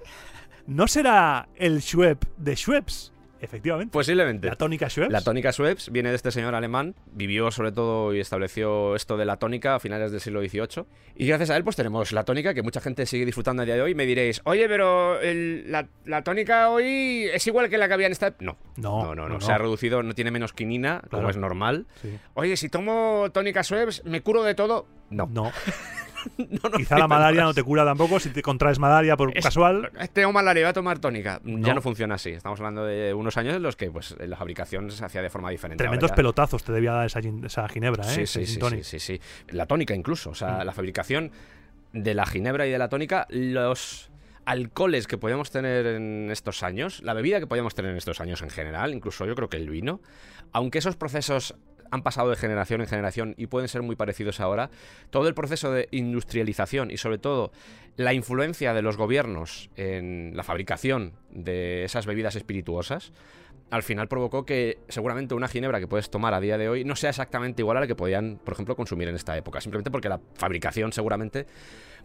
¿No será el Schwepp de Schweppes? Efectivamente. Posiblemente. la tónica Schweppes. La tónica Schweppes viene de este señor alemán, vivió sobre todo y estableció esto de la tónica a finales del siglo XVIII. Y gracias a él, pues tenemos la tónica que mucha gente sigue disfrutando a día de hoy. Me diréis, oye, pero el- la, la tónica hoy es igual que la que había en esta. No, No, no, no, no. no, Se ha reducido, no tiene menos quinina, como es normal. Sí. Oye, si tomo tónica Schweppes, ¿me curo de todo? No. No. No, Quizá la malaria no, no te cura tampoco si te contraes malaria por Es- casual. Tengo malaria, voy a tomar tónica. Ya No. funciona así. Estamos hablando de unos años en los que pues la fabricación se hacía de forma diferente. Tremendos pelotazos te debía dar esa, esa ginebra, ¿eh? Sí, sí, sí, sí, sí. La tónica incluso. O sea, Mm. la fabricación de la ginebra y de la tónica, los alcoholes que podíamos tener en estos años, la bebida que podíamos tener en estos años en general, incluso yo creo que el vino, aunque esos procesos han pasado de generación en generación y pueden ser muy parecidos ahora, todo el proceso de industrialización y sobre todo la influencia de los gobiernos en la fabricación de esas bebidas espirituosas, al final provocó que seguramente una ginebra que puedes tomar a día de hoy no sea exactamente igual a la que podían, por ejemplo, consumir en esta época. Simplemente porque la fabricación seguramente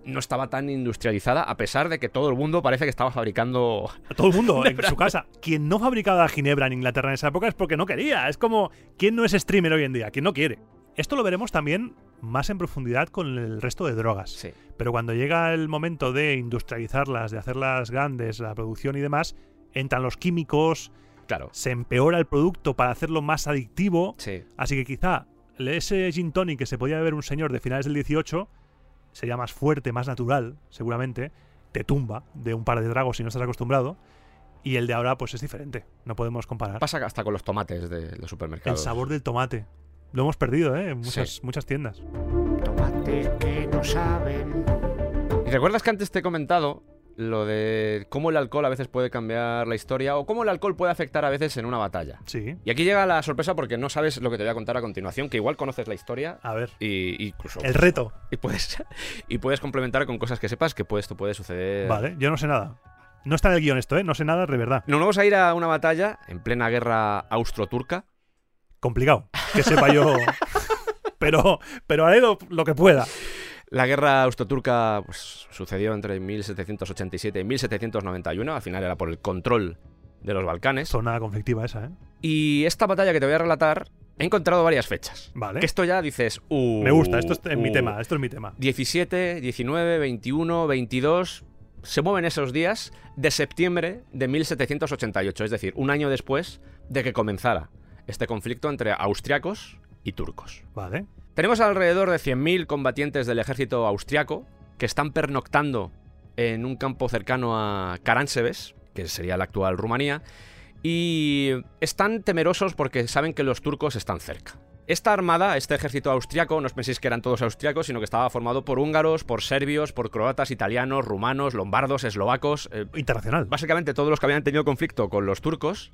no estaba tan industrializada, a pesar de que todo el mundo parece que estaba fabricando... A todo el mundo en su casa. Quien no fabricaba ginebra en Inglaterra en esa época es porque no quería. Es como, ¿quién no es streamer hoy en día? ¿Quién no quiere? Esto lo veremos también más en profundidad con el resto de drogas. Sí. Pero cuando llega el momento de industrializarlas, de hacerlas grandes, la producción y demás, entran los químicos, Claro. se empeora el producto para hacerlo más adictivo. Sí. Así que quizá ese gin tonic que se podía beber un señor de finales del 18 sería más fuerte, más natural, seguramente. Te tumba de un par de tragos si no estás acostumbrado. Y el de ahora, pues es diferente. No podemos comparar. Pasa hasta con los tomates de los El supermercados. sabor del tomate. Lo hemos perdido, ¿eh? En muchas, Sí. muchas tiendas. Tomates que no saben. ¿Y recuerdas que antes te he comentado lo de cómo el alcohol a veces puede cambiar la historia o cómo el alcohol puede afectar a veces en una batalla? Sí. Y aquí llega la sorpresa porque no sabes lo que te voy a contar a continuación, que igual conoces la historia A ver. y y incluso El reto. y puedes y puedes complementar con cosas que sepas que pues, esto puede suceder. Vale, yo no sé nada. No está en el guion esto, ¿eh? No sé nada de verdad. Nos vamos a ir a una batalla en plena guerra austro-turca. Complicado. Que sepa yo. pero, pero haré lo, lo que pueda. La guerra austro-turca pues, sucedió entre 1787 y 1791. Al final era por el control de los Balcanes. Zona conflictiva esa, ¿eh? Y esta batalla que te voy a relatar, he encontrado varias fechas. Vale. Que esto ya dices, uh, Me gusta, esto es mi uh. tema, esto es mi tema. 17, 19, 21, 22. Se mueven esos días de septiembre de 1788, es decir, un año después de que comenzara este conflicto entre austriacos y turcos. Vale. Tenemos alrededor de 100.000 combatientes del ejército austriaco que están pernoctando en un campo cercano a Caránsebes, que sería la actual Rumanía, y están temerosos porque saben que los turcos están cerca. Esta armada, este ejército austriaco, no os penséis que eran todos austriacos, sino que estaba formado por húngaros, por serbios, por croatas, italianos, rumanos, lombardos, eslovacos, eh, Internacional. básicamente todos los que habían tenido conflicto con los turcos,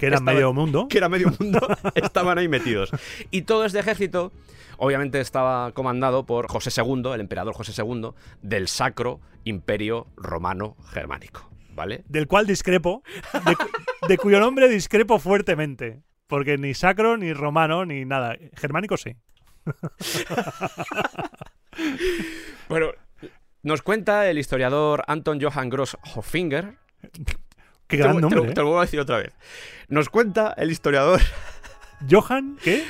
Que era estaba- medio mundo. que era medio mundo, estaban ahí metidos. Y todo este ejército, obviamente, estaba comandado por José II, el emperador José II, del Sacro Imperio Romano Germánico. ¿Vale? Del cual discrepo. De, cu- de cuyo nombre discrepo fuertemente. Porque ni sacro, ni romano, ni nada. Germánico sí. Bueno, nos cuenta el historiador Anton Johann Gross Hoffinger. Qué gran te, lo- te lo- nombre. te lo ¿eh? voy a decir otra vez. Nos cuenta el historiador Johann, ¿qué?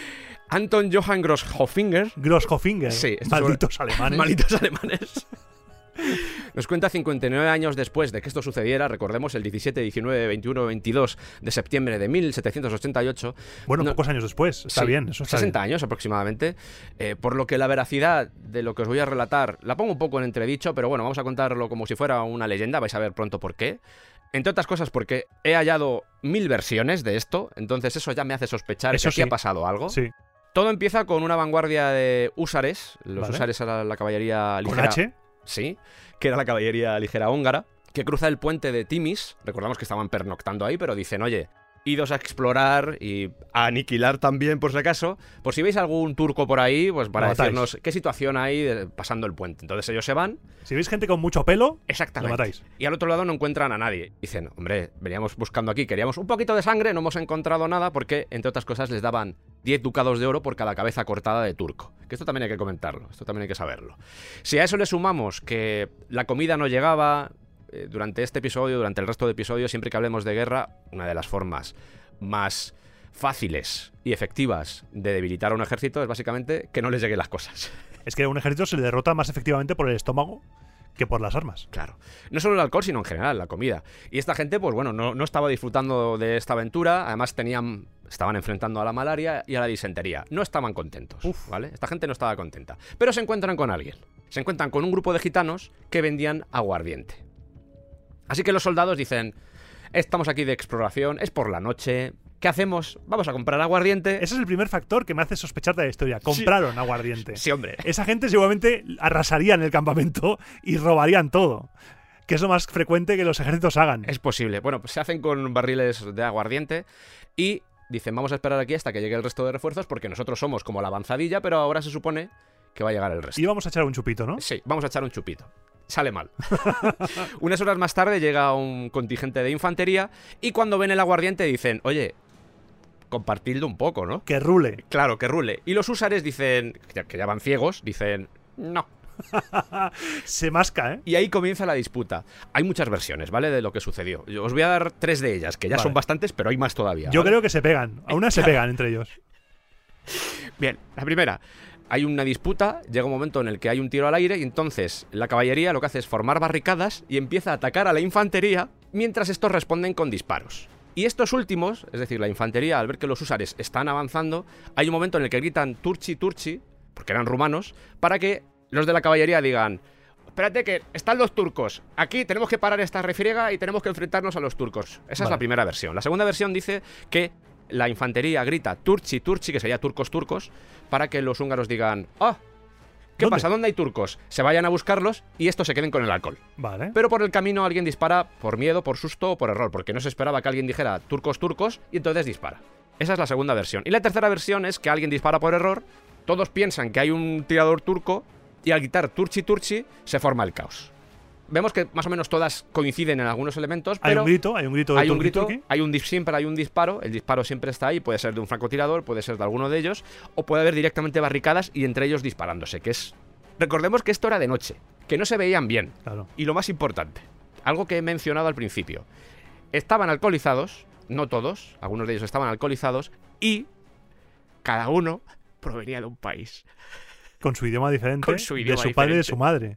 Anton Johann Gross Hoffinger Grosshofinger. Sí, Malditos alemanes. Malditos alemanes. Nos cuenta 59 años después de que esto sucediera, recordemos el 17, 19, 21, 22 de septiembre de 1788. Bueno, No- pocos años después. Está Sí, bien, eso está 60 bien. años aproximadamente. eh, por lo que la veracidad de lo que os voy a relatar la pongo un poco en entredicho, pero bueno, vamos a contarlo como si fuera una leyenda, vais a ver pronto por qué. Entre otras cosas porque he hallado mil versiones de esto, entonces eso ya me hace sospechar Eso que aquí sí. ha pasado algo. Sí. Todo empieza con una vanguardia de húsares. Los Vale. húsares era la caballería Con ligera. H. Sí, que era la caballería ligera húngara, que cruza el puente de Timis. Recordamos que estaban pernoctando ahí, pero dicen, oye, idos a explorar y a aniquilar también, por si acaso. Por si veis algún turco por ahí, pues para Lo matáis. decirnos qué situación hay de- pasando el puente. Entonces ellos se van. Si veis gente con mucho pelo, Exactamente. Lo matáis. Y al otro lado no encuentran a nadie. Dicen, hombre, veníamos buscando aquí, queríamos un poquito de sangre, no hemos encontrado nada porque, entre otras cosas, les daban 10 ducados de oro por cada cabeza cortada de turco. Que esto también hay que comentarlo, esto también hay que saberlo. Si a eso le sumamos que la comida no llegaba, eh, durante este episodio, durante el resto de episodios, siempre que hablemos de guerra, una de las formas más fáciles y efectivas de debilitar a un ejército es básicamente que no les lleguen las cosas. es que a un ejército se le derrota más efectivamente por el estómago que por las armas. Claro. No solo el alcohol, sino en general la comida. Y esta gente, pues bueno, no, no estaba disfrutando de esta aventura. Además, tenían. Estaban enfrentando a la malaria y a la disentería. No estaban contentos. ¿Vale? Esta gente no estaba contenta. Pero se encuentran con alguien. Se encuentran con un grupo de gitanos que vendían aguardiente. Así que los soldados dicen. Estamos aquí de exploración, es por la noche. ¿Qué hacemos? Vamos a comprar aguardiente. Ese es el primer factor que me hace sospechar de la historia. Compraron aguardiente. Sí, hombre. Esa gente seguramente arrasarían el campamento y robarían todo. Que es lo más frecuente que los ejércitos hagan. Es posible. Bueno, pues se hacen con barriles de aguardiente y dicen, vamos a esperar aquí hasta que llegue el resto de refuerzos porque nosotros somos como la avanzadilla, pero ahora se supone que va a llegar el resto. Y vamos a echar un chupito, ¿no? Sí, vamos a echar un chupito. Sale mal. Unas horas más tarde llega un contingente de infantería y cuando ven el aguardiente dicen, oye, compartidlo un poco, ¿no? Que rule. Claro, que rule. Y los húsares dicen, que ya- van ciegos, dicen, no. Se masca, ¿eh? Y ahí comienza la disputa. Hay muchas versiones, ¿vale? De lo que sucedió. Yo Os voy a dar tres de ellas, que ya Vale. son bastantes, pero hay más todavía. Yo creo que se pegan. A una se pegan entre ellos. Bien, la primera. Hay una disputa, llega un momento en el que hay un tiro al aire y entonces la caballería lo que hace es formar barricadas y empieza a atacar a la infantería mientras estos responden con disparos. Y estos últimos, es decir, la infantería, al ver que los húsares están avanzando, hay un momento en el que gritan Turchi, Turchi, porque eran rumanos, para que los de la caballería digan, espérate que están los turcos, aquí tenemos que parar esta refriega y tenemos que enfrentarnos a los turcos. Esa es la primera versión. La segunda versión dice que la infantería grita Turchi, Turchi, que sería turcos, turcos, para que los húngaros digan, ah, ¿qué ¿Dónde? pasa? ¿Dónde hay turcos? Se vayan a buscarlos y estos se queden con el alcohol. Vale. Pero por el camino alguien dispara por miedo, por susto o por error, porque no se esperaba que alguien dijera turcos, turcos y entonces dispara. Esa es la segunda versión. Y la tercera versión es que alguien dispara por error, todos piensan que hay un tirador turco y al gritar turchi, turchi se forma el caos. Vemos que más o menos todas coinciden en algunos elementos, hay un grito, hay un grito de hay un grito, turqui. hay un siempre hay un disparo, el disparo siempre está ahí, puede ser de un francotirador, puede ser de alguno de ellos, o puede haber directamente barricadas y entre ellos disparándose, que es... Recordemos que esto era de noche, que no se veían bien, Claro. y lo más importante, algo que he mencionado al principio, estaban alcoholizados, no todos, algunos de ellos estaban alcoholizados, y cada uno provenía de un país. Con su idioma diferente. Con su idioma de su padre y de su madre.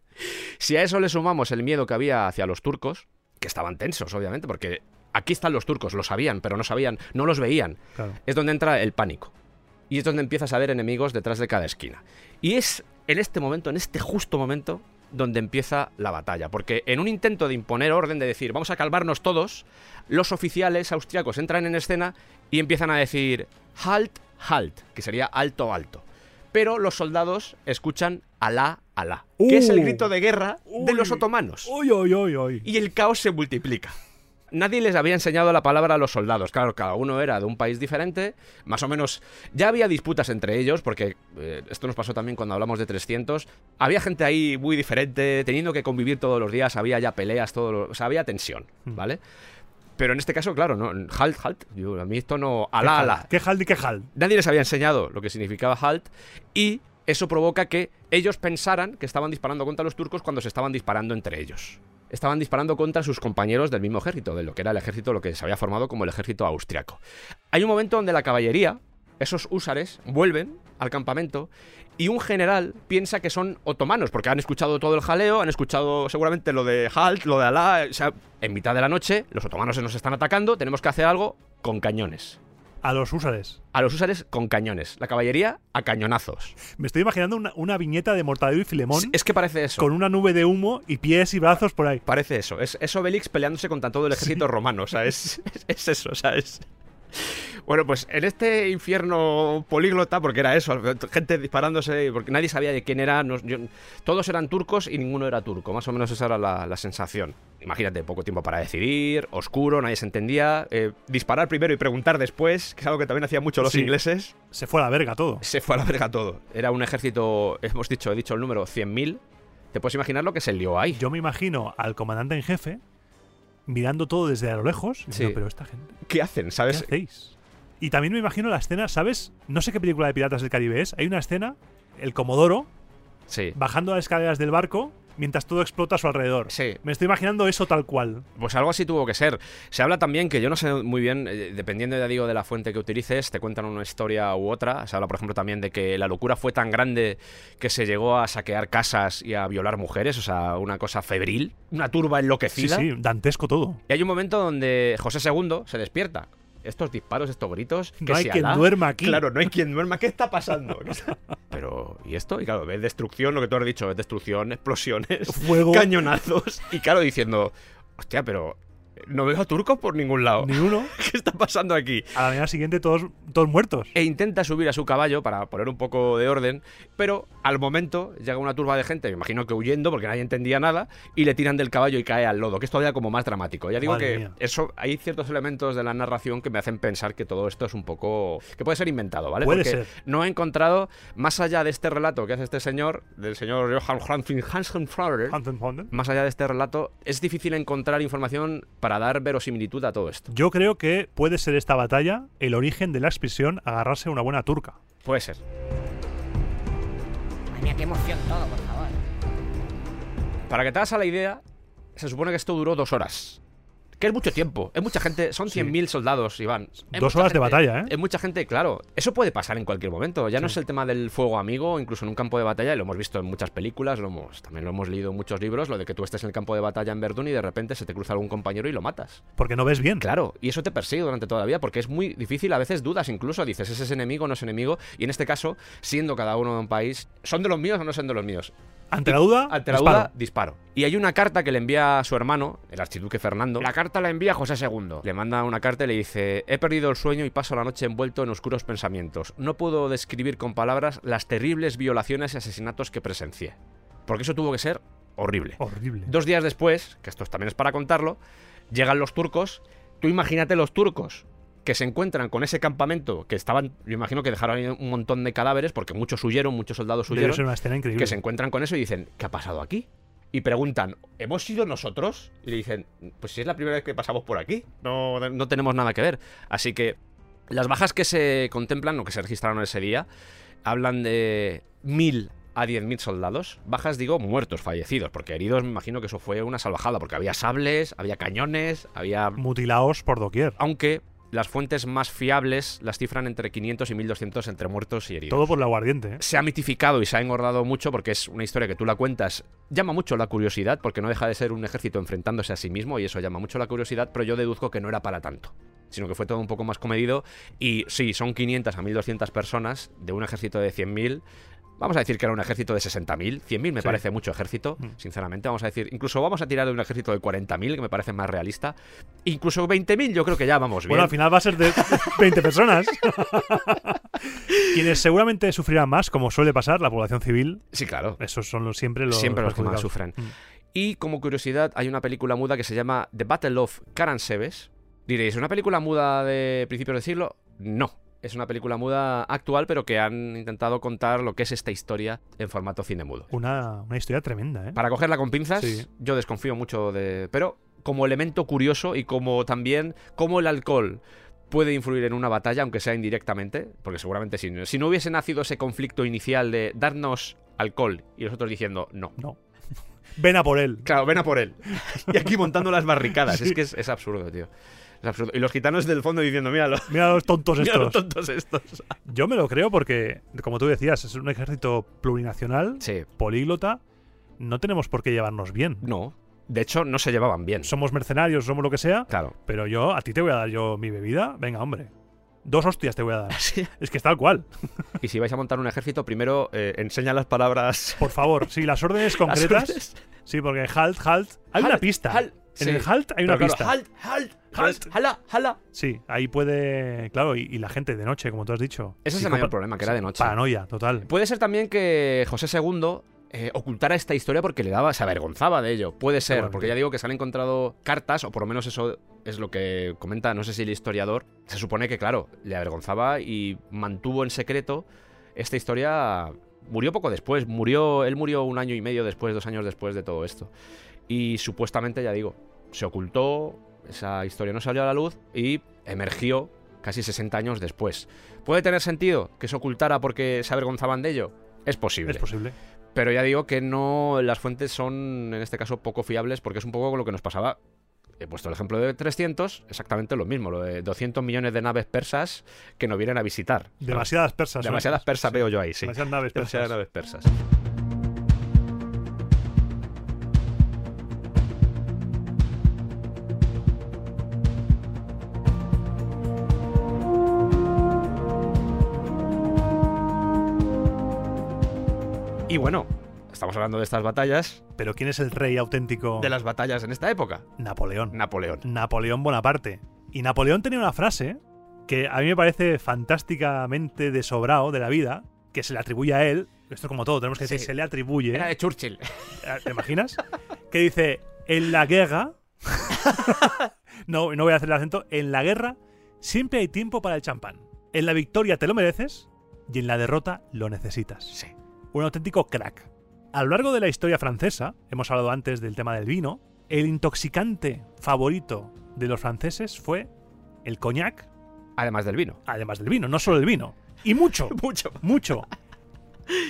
Si a eso le sumamos el miedo que había hacia los turcos, que estaban tensos, obviamente, porque aquí están los turcos, lo sabían, pero no sabían, no los veían, Claro. es donde entra el pánico. Y es donde empiezas a ver enemigos detrás de cada esquina. Y es en este momento, en este justo momento, donde empieza la batalla. Porque en un intento de imponer orden, de decir, vamos a calmarnos todos, los oficiales austriacos entran en escena y empiezan a decir, halt, halt, que sería alto, alto. Pero los soldados escuchan alá, alá, que es el Uh. grito de guerra de los otomanos. Uy, uy, uy, uy. Y el caos se multiplica. Nadie les había enseñado la palabra a los soldados. Claro, cada uno era de un país diferente. Más o menos ya había disputas entre ellos, porque eh, esto nos pasó también cuando hablamos de 300. Había gente ahí muy diferente, teniendo que convivir todos los días. Había ya peleas, todo lo- o sea, había tensión, ¿vale? Pero en este caso, claro, no, halt, halt. Yo, a mí esto no. Alá, alá. ¿Qué hal y qué hal? Nadie les había enseñado lo que significaba halt y eso provoca que ellos pensaran que estaban disparando contra los turcos cuando se estaban disparando entre ellos. Estaban disparando contra sus compañeros del mismo ejército, de lo que era el ejército, lo que se había formado como el ejército austriaco. Hay un momento donde la caballería, esos húsares, vuelven al campamento y un general piensa que son otomanos, porque han escuchado todo el jaleo, han escuchado seguramente lo de Halt, lo de Alá. O sea, en mitad de la noche, los otomanos se nos están atacando, tenemos que hacer algo con cañones. A los húsares. A los húsares con cañones. La caballería a cañonazos. Me estoy imaginando una, una viñeta de Mortadelo y Filemón Es que parece eso. con una nube de humo y pies y brazos por ahí. Parece eso. Es, es Obelix peleándose contra todo el ejército romano. O sea, es, es, es eso, o sea, es. Bueno, pues en este infierno políglota, porque era eso, gente disparándose, porque nadie sabía de quién era, no- yo- todos eran turcos y ninguno era turco, más o menos esa era la, la sensación. Imagínate, poco tiempo para decidir, oscuro, nadie se entendía, eh, disparar primero y preguntar después, que es algo que también hacían mucho los Sí. ingleses, Se fue a la verga todo. se fue a la verga todo. Era un ejército, hemos dicho, he dicho el número, 100.000, te puedes imaginar lo que se lió ahí. Yo me imagino al comandante en jefe mirando todo desde a lo lejos. Sí. pero esta gente, ¿Qué hacen, ¿qué sabes? hacéis? Y también me imagino la escena, ¿sabes? No sé qué película de Piratas del Caribe es. Hay una escena, el Comodoro, Sí. bajando las escaleras del barco mientras todo explota a su alrededor. Sí. Me estoy imaginando eso tal cual. Pues algo así tuvo que ser. Se habla también que yo no sé muy bien, eh, dependiendo ya digo de la fuente que utilices, te cuentan una historia u otra. Se habla, por ejemplo, también de que la locura fue tan grande que se llegó a saquear casas y a violar mujeres, o sea, una cosa febril, una turba Sí, enloquecida. sí, dantesco todo. Y hay un momento donde José II se despierta. Estos disparos, estos gritos. No que hay si quien duerma aquí. Claro, no hay quien duerma. ¿Qué está pasando? ¿Qué está- Pero, ¿y esto? Y claro, ves destrucción, lo que tú has dicho, es destrucción, explosiones, Fuego. cañonazos. Y claro, diciendo, hostia, pero no veo a turcos por ningún lado. Ni uno. ¿Qué está pasando aquí? A la mañana siguiente todos, todos muertos. E intenta subir a su caballo para poner un poco de orden, pero al momento llega una turba de gente, me imagino que huyendo porque nadie entendía nada, y le tiran del caballo y cae al lodo, que es todavía como más dramático. Ya digo Madre que mía. eso hay ciertos elementos de la narración que me hacen pensar que todo esto es un poco que puede ser inventado, ¿vale? Puede porque ser. no he encontrado más allá de este relato que hace este señor, del señor Johann Hansen Hansen más allá de este relato, es difícil encontrar información para dar verosimilitud a todo esto. Yo creo que puede ser esta batalla el origen de la expresión agarrarse a una buena turca. Puede ser. Mía, qué emoción todo, por favor. Para que te hagas a la idea, se supone que esto duró dos horas. Que es mucho tiempo. Es mucha gente. Son Sí. 100.000 soldados, Iván. Es Dos horas de batalla, ¿eh? Es mucha gente, claro. Eso puede pasar en cualquier momento. Ya no es el tema del fuego amigo, incluso en un campo de batalla. y Lo hemos visto en muchas películas, lo hemos, también lo hemos leído en muchos libros. Lo de que tú estés en el campo de batalla en Verdún y de repente se te cruza algún compañero y lo matas. Porque no ves bien. Claro, y eso te persigue durante toda la vida porque es muy difícil, a veces dudas incluso, dices, ¿ese es enemigo no es enemigo? Y en este caso, siendo cada uno de un país, ¿son de los míos o no son de los míos? Ante la duda, Ante la disparo. duda, disparo. Y hay una carta que le envía a su hermano, el archiduque Fernando. La carta la envía José II. Le manda una carta y le dice, he perdido el sueño y paso la noche envuelto en oscuros pensamientos. No puedo describir con palabras las terribles violaciones y asesinatos que presencié. Porque eso tuvo que ser horrible. Horrible. Dos días después, que esto también es para contarlo, llegan los turcos. Tú imagínate los turcos que se encuentran con ese campamento que estaban, yo imagino que dejaron ahí un montón de cadáveres porque muchos huyeron, muchos soldados huyeron ser una escena increíble. que se encuentran con eso y dicen, ¿qué ha pasado aquí? Y preguntan, ¿hemos sido nosotros? Y le dicen, pues si es la primera vez que pasamos por aquí, no, no tenemos nada que ver. Así que las bajas que se contemplan o que se registraron ese día hablan de mil a 10.000 soldados. Bajas, digo, muertos, fallecidos, porque heridos me imagino que eso fue una salvajada, porque había sables, había cañones, había... Mutilaos por doquier. Aunque las fuentes más fiables las cifran entre 500 y 1.200 entre muertos y heridos Todo por el aguardiente. ¿eh? se ha mitificado y se ha engordado mucho porque es una historia que tú la cuentas. Llama mucho la curiosidad porque no deja de ser un ejército enfrentándose a sí mismo y eso llama mucho la curiosidad, pero yo deduzco que no era para tanto. Sino que fue todo un poco más comedido. Y sí, son 500 a 1200 personas de un ejército de 100.000. Vamos a decir que era un ejército de 60.000. 100.000 me Sí. parece mucho ejército, Mm. sinceramente. Vamos a decir, incluso vamos a tirar de un ejército de 40.000, que me parece más realista. Incluso 20.000, yo creo que ya vamos bien. Bueno, al final va a ser de 20 personas. Quienes seguramente sufrirán más, como suele pasar, la población civil. Sí, claro. Esos son los, siempre los, Siempre los que más sufren. Mm. Y como curiosidad, hay una película muda que se llama The Battle of Caransebes. Diréis, ¿una película muda de principios de siglo? No. Es una película muda actual, pero que han intentado contar lo que es esta historia en formato cine mudo. Una, una historia tremenda, ¿eh? Para cogerla con pinzas, Sí. yo desconfío mucho de. Pero como elemento curioso y como también cómo el alcohol puede influir en una batalla, aunque sea indirectamente, porque seguramente si, si no hubiese nacido ese conflicto inicial de darnos alcohol y nosotros diciendo no, No. Ven a por él. Claro, ven a por él. Y aquí montando las barricadas. Sí. Es que es, es absurdo, tío. Es absurdo. Y los gitanos del fondo diciendo, míralo. Mira los tontos Mira los estos. tontos estos. Yo me lo creo porque, como tú decías, es un ejército plurinacional, Sí. políglota. No tenemos por qué llevarnos bien. No. De hecho, no se llevaban bien. Somos mercenarios, somos lo que sea, Claro. pero yo a ti te voy a dar yo mi bebida. Venga, hombre. Dos hostias te voy a dar. Sí. Es que es tal cual. Y si vais a montar un ejército, primero eh, enseña las palabras. Por favor, sí, las órdenes las concretas. órdenes. Sí, porque halt, halt. Hay Halt, una pista. halt. En Sí. el halt hay una Pero pista. claro, halt, halt, Halt. Halt, jala, jala. Sí, ahí puede. Claro, y, y la gente de noche, como tú has dicho. Ese es el mayor problema, que era de noche. Paranoia, total. Puede ser también que José II eh, ocultara esta historia porque le daba, se avergonzaba de ello. Puede ser, porque ya digo que se han encontrado cartas, o por lo menos eso es lo que comenta, no sé si el historiador. Se supone que, claro, le avergonzaba y mantuvo en secreto esta historia. Murió poco después, murió, él murió un año y medio después, dos años después de todo esto. Y supuestamente, ya digo, se ocultó, esa historia no salió a la luz y emergió casi 60 años después. ¿Puede tener sentido que se ocultara porque se avergonzaban de ello? Es posible. Es posible. Pero ya digo que no, las fuentes son en este caso poco fiables porque es un poco lo que nos pasaba. He puesto el ejemplo de 300, exactamente lo mismo, lo de 200 millones de naves persas que nos vienen a visitar. Demasiadas persas. ¿no? Demasiadas persas Sí. veo yo ahí, sí. Demasiadas naves persas. Demasiadas naves persas. Y bueno, estamos hablando de estas batallas, Pero ¿quién es el rey auténtico? de las batallas en esta época. Napoleón. Napoleón. Napoleón Bonaparte. Y Napoleón tenía una frase que a mí me parece fantásticamente de sobrado de la vida, que se le atribuye a él. Esto como todo, tenemos que decir, Sí. se le atribuye. Era de Churchill. ¿Te imaginas? que dice, en la guerra... no, no voy a hacer el acento. En la guerra siempre hay tiempo para el champán. En la victoria te lo mereces y en la derrota lo necesitas. Sí. Un auténtico crack. A lo largo de la historia francesa, hemos hablado antes del tema del vino, el intoxicante favorito de los franceses fue el coñac, Además del vino. además del vino, no solo el vino. Y mucho, Mucho. mucho.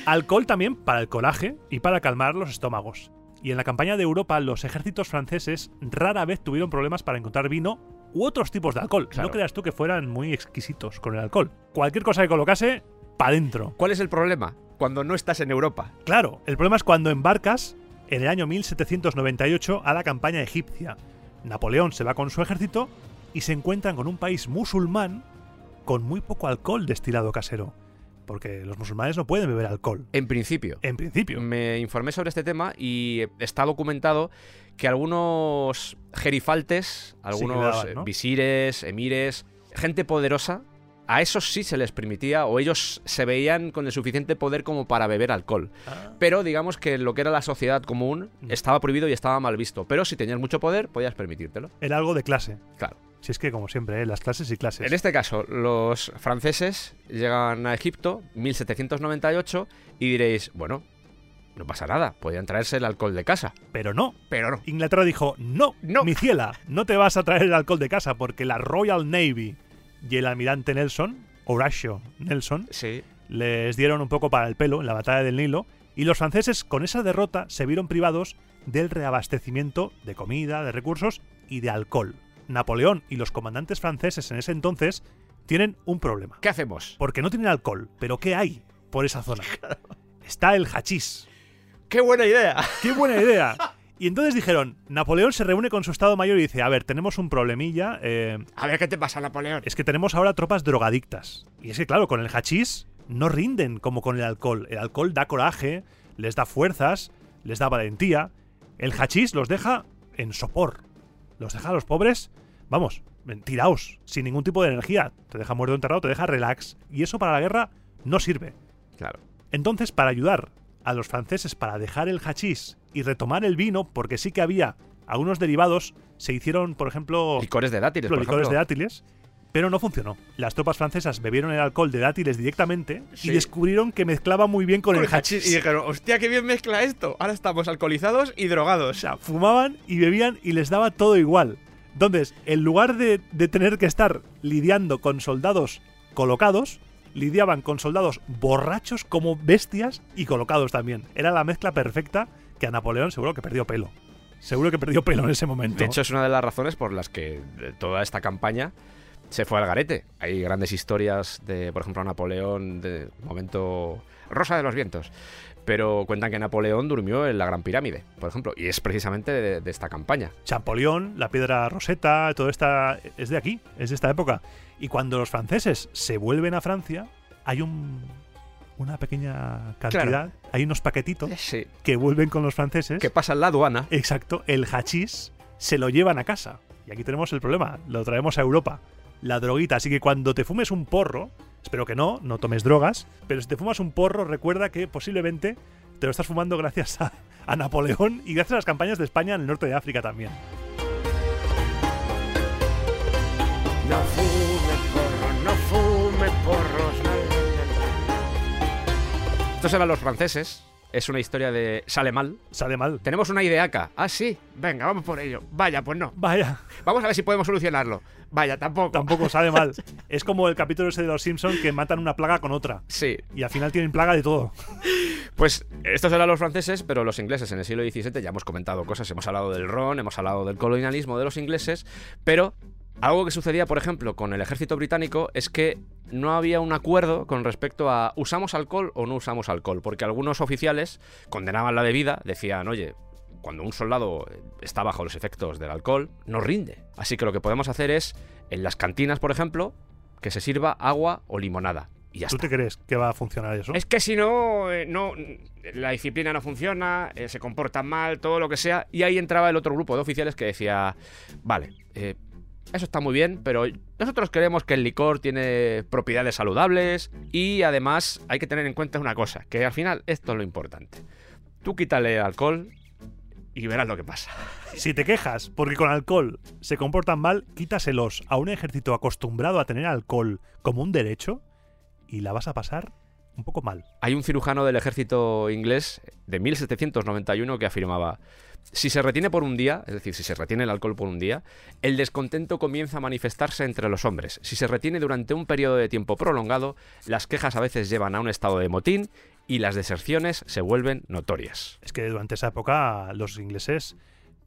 Alcohol también para el coraje y para calmar los estómagos. Y en la campaña de Europa, los ejércitos franceses rara vez tuvieron problemas para encontrar vino u otros tipos de alcohol. Claro. No creas tú que fueran muy exquisitos con el alcohol. Cualquier cosa que colocase, pa' dentro. ¿Cuál es el problema? Cuando no estás en Europa. Claro, el problema es cuando embarcas en el año 1798 a la campaña egipcia. Napoleón se va con su ejército y se encuentran con un país musulmán con muy poco alcohol destilado casero. Porque los musulmanes no pueden beber alcohol, En principio. en principio. Me informé sobre este tema y está documentado que algunos gerifaltes, algunos daban, ¿no? eh, visires, emires, gente poderosa, a esos sí se les permitía o ellos se veían con el suficiente poder como para beber alcohol. Ah, Pero digamos que lo que era la sociedad común estaba prohibido y estaba mal visto. Pero si tenías mucho poder, podías permitírtelo. era algo de clase. Claro. Si es que, como siempre, ¿eh? las clases y clases. En este caso, los franceses llegan a Egipto, 1798, y diréis, bueno, no pasa nada, podían traerse el alcohol de casa. Pero no. Pero no. Inglaterra dijo, no, No. mi ciela, no te vas a traer el alcohol de casa porque la Royal Navy y el almirante Nelson, Horatio Nelson, Sí. les dieron un poco para el pelo en la batalla del Nilo y los franceses con esa derrota se vieron privados del reabastecimiento de comida, de recursos y de alcohol. Napoleón y los comandantes franceses en ese entonces tienen un problema. ¿Qué hacemos? Porque no tienen alcohol, pero ¿qué hay por esa zona? Está el hachís. ¡Qué buena idea! ¡Qué buena idea! Y entonces dijeron, Napoleón se reúne con su Estado Mayor y dice, a ver, tenemos un problemilla, eh, A ver qué te pasa, Napoleón. es que tenemos ahora tropas drogadictas. Y es que, claro, con el hachís no rinden como con el alcohol. El alcohol da coraje, les da fuerzas, les da valentía. El hachís los deja en sopor. Los deja a los pobres, vamos, tiraos, sin ningún tipo de energía. Te deja muerto enterrado, te deja relax. Y eso para la guerra no sirve. Claro. Entonces, para ayudar a los franceses para dejar el hachís y retomar el vino, porque sí que había algunos derivados, se hicieron, por ejemplo, Licores de dátiles, los de dátiles, pero no funcionó. Las tropas francesas bebieron el alcohol de dátiles directamente Sí. y descubrieron que mezclaba muy bien con, el hachís. Y dijeron, hostia, qué bien mezcla esto. Ahora estamos alcoholizados y drogados. O sea, fumaban y bebían y les daba todo igual. Entonces, en lugar de, de tener que estar lidiando con soldados colocados, lidiaban con soldados borrachos como bestias y colocados también. Era la mezcla perfecta que a Napoleón seguro que perdió pelo. Seguro que perdió pelo en ese momento. De hecho, es una de las razones por las que toda esta campaña se fue al garete. Hay grandes historias de, por ejemplo, Napoleón, de momento Rosa de los Vientos. Pero cuentan que Napoleón durmió en la Gran Pirámide, por ejemplo, y es precisamente de, de esta campaña. Champollion, la piedra roseta, todo esta es de aquí, es de esta época. Y cuando los franceses se vuelven a Francia, hay un, una pequeña cantidad, Claro. hay unos paquetitos Sí. que vuelven con los franceses. Que pasa en la aduana. Exacto, el hachís se lo llevan a casa. Y aquí tenemos el problema, lo traemos a Europa. La droguita, así que cuando te fumes un porro, espero que no, no tomes drogas, pero si te fumas un porro, recuerda que posiblemente te lo estás fumando gracias a, a Napoleón y gracias a las campañas de España en el norte de África también. No Estos eran los franceses. Es una historia de sale mal. Sale mal. Tenemos una ideaca. Ah, sí. Venga, vamos por ello. Vaya, pues no. Vaya, Vamos a ver si podemos solucionarlo. Vaya, tampoco. tampoco sale mal. Es como el capítulo ese de los Simpsons que matan una plaga con otra. Sí. Y al final tienen plaga de todo. Pues estos eran los franceses, pero los ingleses en el siglo XVII ya hemos comentado cosas. Hemos hablado del ron, hemos hablado del colonialismo de los ingleses, pero algo que sucedía, por ejemplo, con el ejército británico es que no había un acuerdo con respecto a usamos alcohol o no usamos alcohol, porque algunos oficiales condenaban la bebida, decían, oye, cuando un soldado está bajo los efectos del alcohol, no rinde. Así que lo que podemos hacer es, en las cantinas, por ejemplo, que se sirva agua o limonada. Y ya ¿Tú está. te crees que va a funcionar eso? Es que si no, eh, no, la disciplina no funciona, eh, se comportan mal, todo lo que sea. Y ahí entraba el otro grupo de oficiales que decía, vale, eh, eso está muy bien, pero nosotros creemos que el licor tiene propiedades saludables y además hay que tener en cuenta una cosa, que al final esto es lo importante. Tú quítale alcohol y verás lo que pasa. Si te quejas porque con alcohol se comportan mal, quítaselos a un ejército acostumbrado a tener alcohol como un derecho y la vas a pasar un poco mal. Hay un cirujano del ejército inglés de 1791 que afirmaba, si se retiene por un día, es decir, si se retiene el alcohol por un día, el descontento comienza a manifestarse entre los hombres. Si se retiene durante un periodo de tiempo prolongado, las quejas a veces llevan a un estado de motín y las deserciones se vuelven notorias. Es que durante esa época los ingleses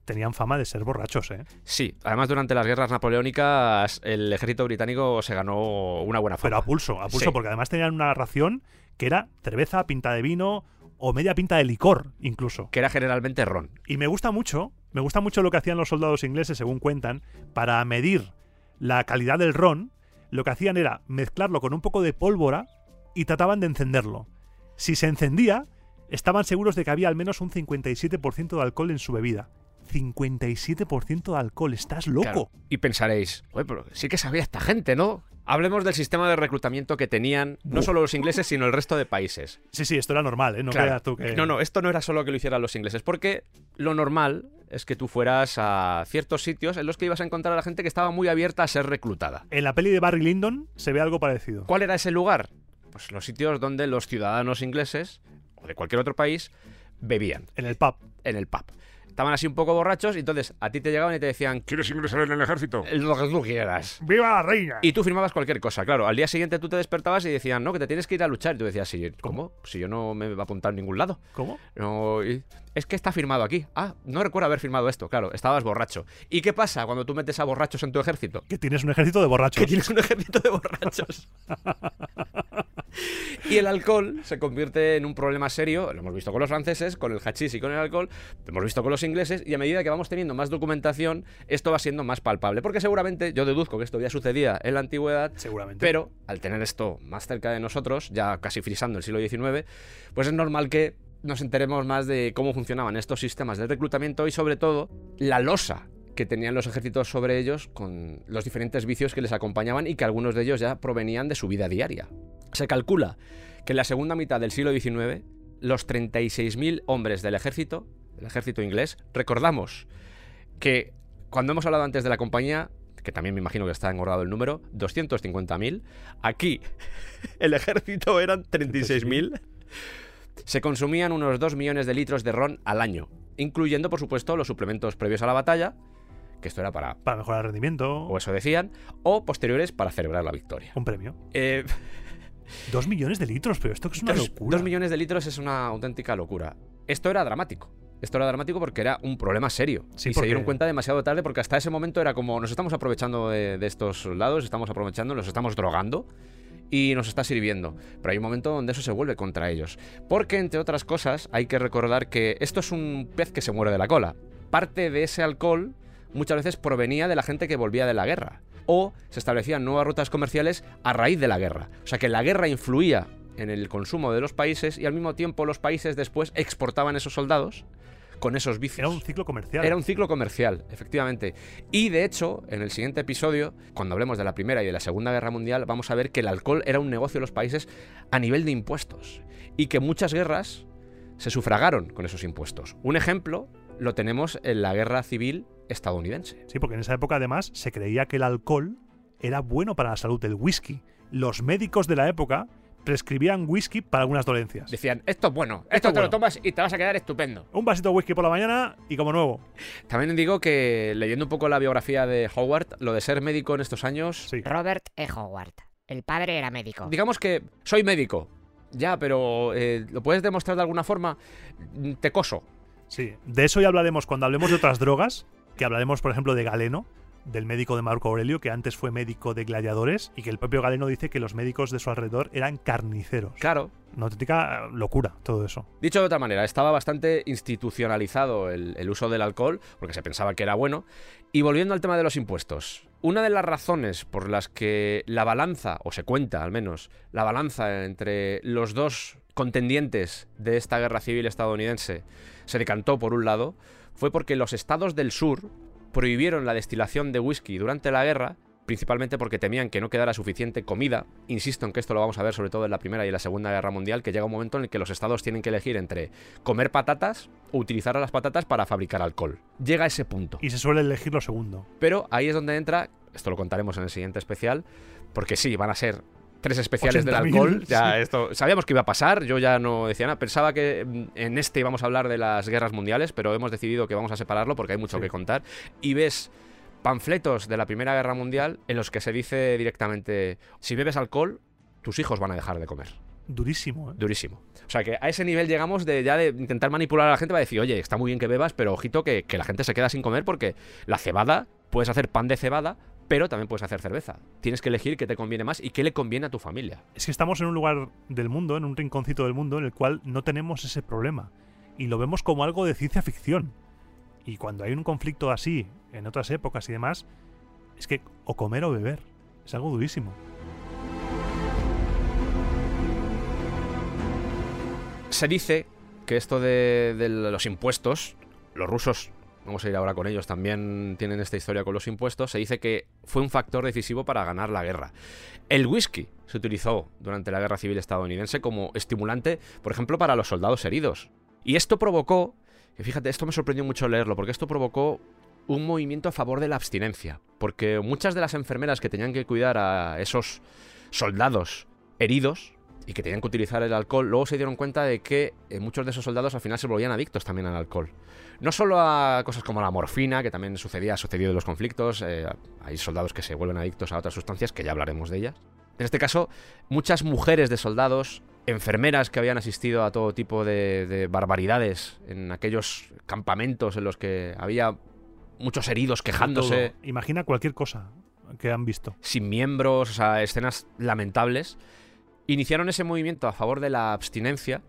tenían fama de ser borrachos, ¿eh? Sí, además durante las guerras napoleónicas el ejército británico se ganó una buena Pero fama. a pulso, a pulso, Sí. porque además tenían una ración que era cerveza, pinta de vino o media pinta de licor, incluso. Que era generalmente ron. Y me gusta mucho, me gusta mucho lo que hacían los soldados ingleses, según cuentan, para medir la calidad del ron. Lo que hacían era mezclarlo con un poco de pólvora y trataban de encenderlo. Si se encendía, estaban seguros de que había al menos un 57% de alcohol en su bebida. 57% de alcohol, estás loco. Claro. Y pensaréis, "Oye, pero sí que sabía esta gente, ¿no? Hablemos del sistema de reclutamiento que tenían no solo los ingleses, sino el resto de países. Sí, sí, esto era normal, ¿eh? No Claro. creas tú que... No, no, esto no era solo que lo hicieran los ingleses, porque lo normal es que tú fueras a ciertos sitios en los que ibas a encontrar a la gente que estaba muy abierta a ser reclutada. En la peli de Barry Lyndon se ve algo parecido. ¿Cuál era ese lugar? Pues los sitios donde los ciudadanos ingleses o de cualquier otro país bebían En el pub. en el pub. Estaban así un poco borrachos y entonces a ti te llegaban y te decían ¿Quieres ingresar en el ejército? lo que tú quieras. ¡Viva la reina! Y tú firmabas cualquier cosa, claro. Al día siguiente tú te despertabas y decían, no, que te tienes que ir a luchar. Y tú decías, sí, ¿cómo? Si yo no me voy a apuntar en ningún lado. ¿Cómo? No, y- es que está firmado aquí. Ah, no recuerdo haber firmado esto, claro, estabas borracho. ¿Y qué pasa cuando tú metes a borrachos en tu ejército? Que tienes un ejército de borrachos. Que tienes un ejército de borrachos. y el alcohol se convierte en un problema serio, lo hemos visto con los franceses, con el hachís y con el alcohol, lo hemos visto con los ingleses, y a medida que vamos teniendo más documentación, esto va siendo más palpable. Porque seguramente, yo deduzco que esto ya sucedía en la antigüedad, Seguramente. pero al tener esto más cerca de nosotros, ya casi frisando el siglo XIX, pues es normal que nos enteremos más de cómo funcionaban estos sistemas de reclutamiento y sobre todo la losa que tenían los ejércitos sobre ellos con los diferentes vicios que les acompañaban y que algunos de ellos ya provenían de su vida diaria. Se calcula que en la segunda mitad del siglo XIX los 36.000 hombres del ejército, del ejército inglés, recordamos que cuando hemos hablado antes de la compañía, que también me imagino que está engordado el número, 250.000, aquí el ejército eran 36.000. Se consumían unos 2 millones de litros de ron al año, incluyendo, por supuesto, los suplementos previos a la batalla, que esto era para, Para mejorar el rendimiento. o eso decían, o posteriores para celebrar la victoria. Un premio. Eh, Dos millones de litros, pero esto es una dos, locura. dos millones de litros es una auténtica locura. Esto era dramático. Esto era dramático porque era un problema serio. Sí, y porque- se dieron cuenta demasiado tarde porque hasta ese momento era como nos estamos aprovechando de, de estos soldados, estamos aprovechando, los estamos drogando y nos está sirviendo. Pero hay un momento donde eso se vuelve contra ellos. Porque, entre otras cosas, hay que recordar que esto es un pez que se muere de la cola. Parte de ese alcohol muchas veces provenía de la gente que volvía de la guerra. O se establecían nuevas rutas comerciales a raíz de la guerra. O sea que la guerra influía en el consumo de los países y al mismo tiempo los países después exportaban esos soldados con esos vicios. Era un ciclo comercial. Era un ciclo comercial, efectivamente. Y de hecho, en el siguiente episodio, cuando hablemos de la Primera y de la Segunda Guerra Mundial, vamos a ver que el alcohol era un negocio de los países a nivel de impuestos. Y que muchas guerras se sufragaron con esos impuestos. Un ejemplo lo tenemos en la Guerra Civil estadounidense. Sí, porque en esa época además se creía que el alcohol era bueno para la salud del whisky. Los médicos de la época prescribían whisky para algunas dolencias. Decían, esto es bueno, esto, Esto es te lo tomas y te vas a quedar estupendo. Un vasito de whisky por la mañana y como nuevo. También digo que leyendo un poco la biografía de Howard, lo de ser médico en estos años, Sí. Robert E. Howard. El padre era médico. digamos que soy médico. Ya, pero eh, ¿lo puedes demostrar de alguna forma? Te coso. Sí. De eso ya hablaremos cuando hablemos de otras drogas, que hablaremos, por ejemplo, de Galeno, del médico de Marco Aurelio, que antes fue médico de gladiadores, y que el propio Galeno dice que los médicos de su alrededor eran carniceros. Claro, Una auténtica eh, locura todo eso. Dicho de otra manera, estaba bastante institucionalizado el, el uso del alcohol, porque se pensaba que era bueno. Y volviendo al tema de los impuestos, una de las razones por las que la balanza, o se cuenta al menos, la balanza entre los dos contendientes de esta guerra civil estadounidense se decantó por un lado, fue porque los estados del sur prohibieron la destilación de whisky durante la guerra principalmente porque temían que no quedara suficiente comida. Insisto en que esto lo vamos a ver sobre todo en la Primera y en la Segunda Guerra Mundial, que llega un momento en el que los estados tienen que elegir entre comer patatas o utilizar a las patatas para fabricar alcohol. Llega a ese punto. Y se suele elegir lo segundo. Pero ahí es donde entra, esto lo contaremos en el siguiente especial, porque sí, van a ser tres especiales del 80.000, alcohol. Ya sí. esto sabíamos que iba a pasar, yo ya no decía nada. Pensaba que mm, en este íbamos a hablar de las guerras mundiales, pero hemos decidido que vamos a separarlo porque hay mucho Sí. que contar. Y ves panfletos de la Primera Guerra Mundial en los que se dice directamente, si bebes alcohol, tus hijos van a dejar de comer. Durísimo, ¿eh? Durísimo. O sea que a ese nivel llegamos de ya de intentar manipular a la gente para decir, oye, está muy bien que bebas, pero ojito que, que la gente se queda sin comer porque la cebada, puedes hacer pan de cebada, pero también puedes hacer cerveza. Tienes que elegir qué te conviene más y qué le conviene a tu familia. Es que estamos en un lugar del mundo, en un rinconcito del mundo, en el cual no tenemos ese problema. Y lo vemos como algo de ciencia ficción. Y cuando hay un conflicto así, en otras épocas y demás, es que o comer o beber. Es algo durísimo. Se dice que esto de, de los impuestos, los rusos, vamos a ir ahora con ellos, también tienen esta historia con los impuestos, se dice que fue un factor decisivo para ganar la guerra. El whisky se utilizó durante la guerra civil estadounidense como estimulante, por ejemplo, para los soldados heridos. Y esto provocó, que fíjate, esto me sorprendió mucho leerlo, porque esto provocó un movimiento a favor de la abstinencia, porque muchas de las enfermeras que tenían que cuidar a esos soldados heridos y que tenían que utilizar el alcohol, luego se dieron cuenta de que eh, muchos de esos soldados al final se volvían adictos también al alcohol. No solo a cosas como la morfina, que también sucedía, ha sucedido en los conflictos, eh, hay soldados que se vuelven adictos a otras sustancias, que ya hablaremos de ellas. En este caso, muchas mujeres de soldados, enfermeras que habían asistido a todo tipo de, de barbaridades en aquellos campamentos en los que había muchos heridos quejándose. Imagina cualquier cosa que han visto. sin miembros, o sea, escenas lamentables, iniciaron ese movimiento a favor de la abstinencia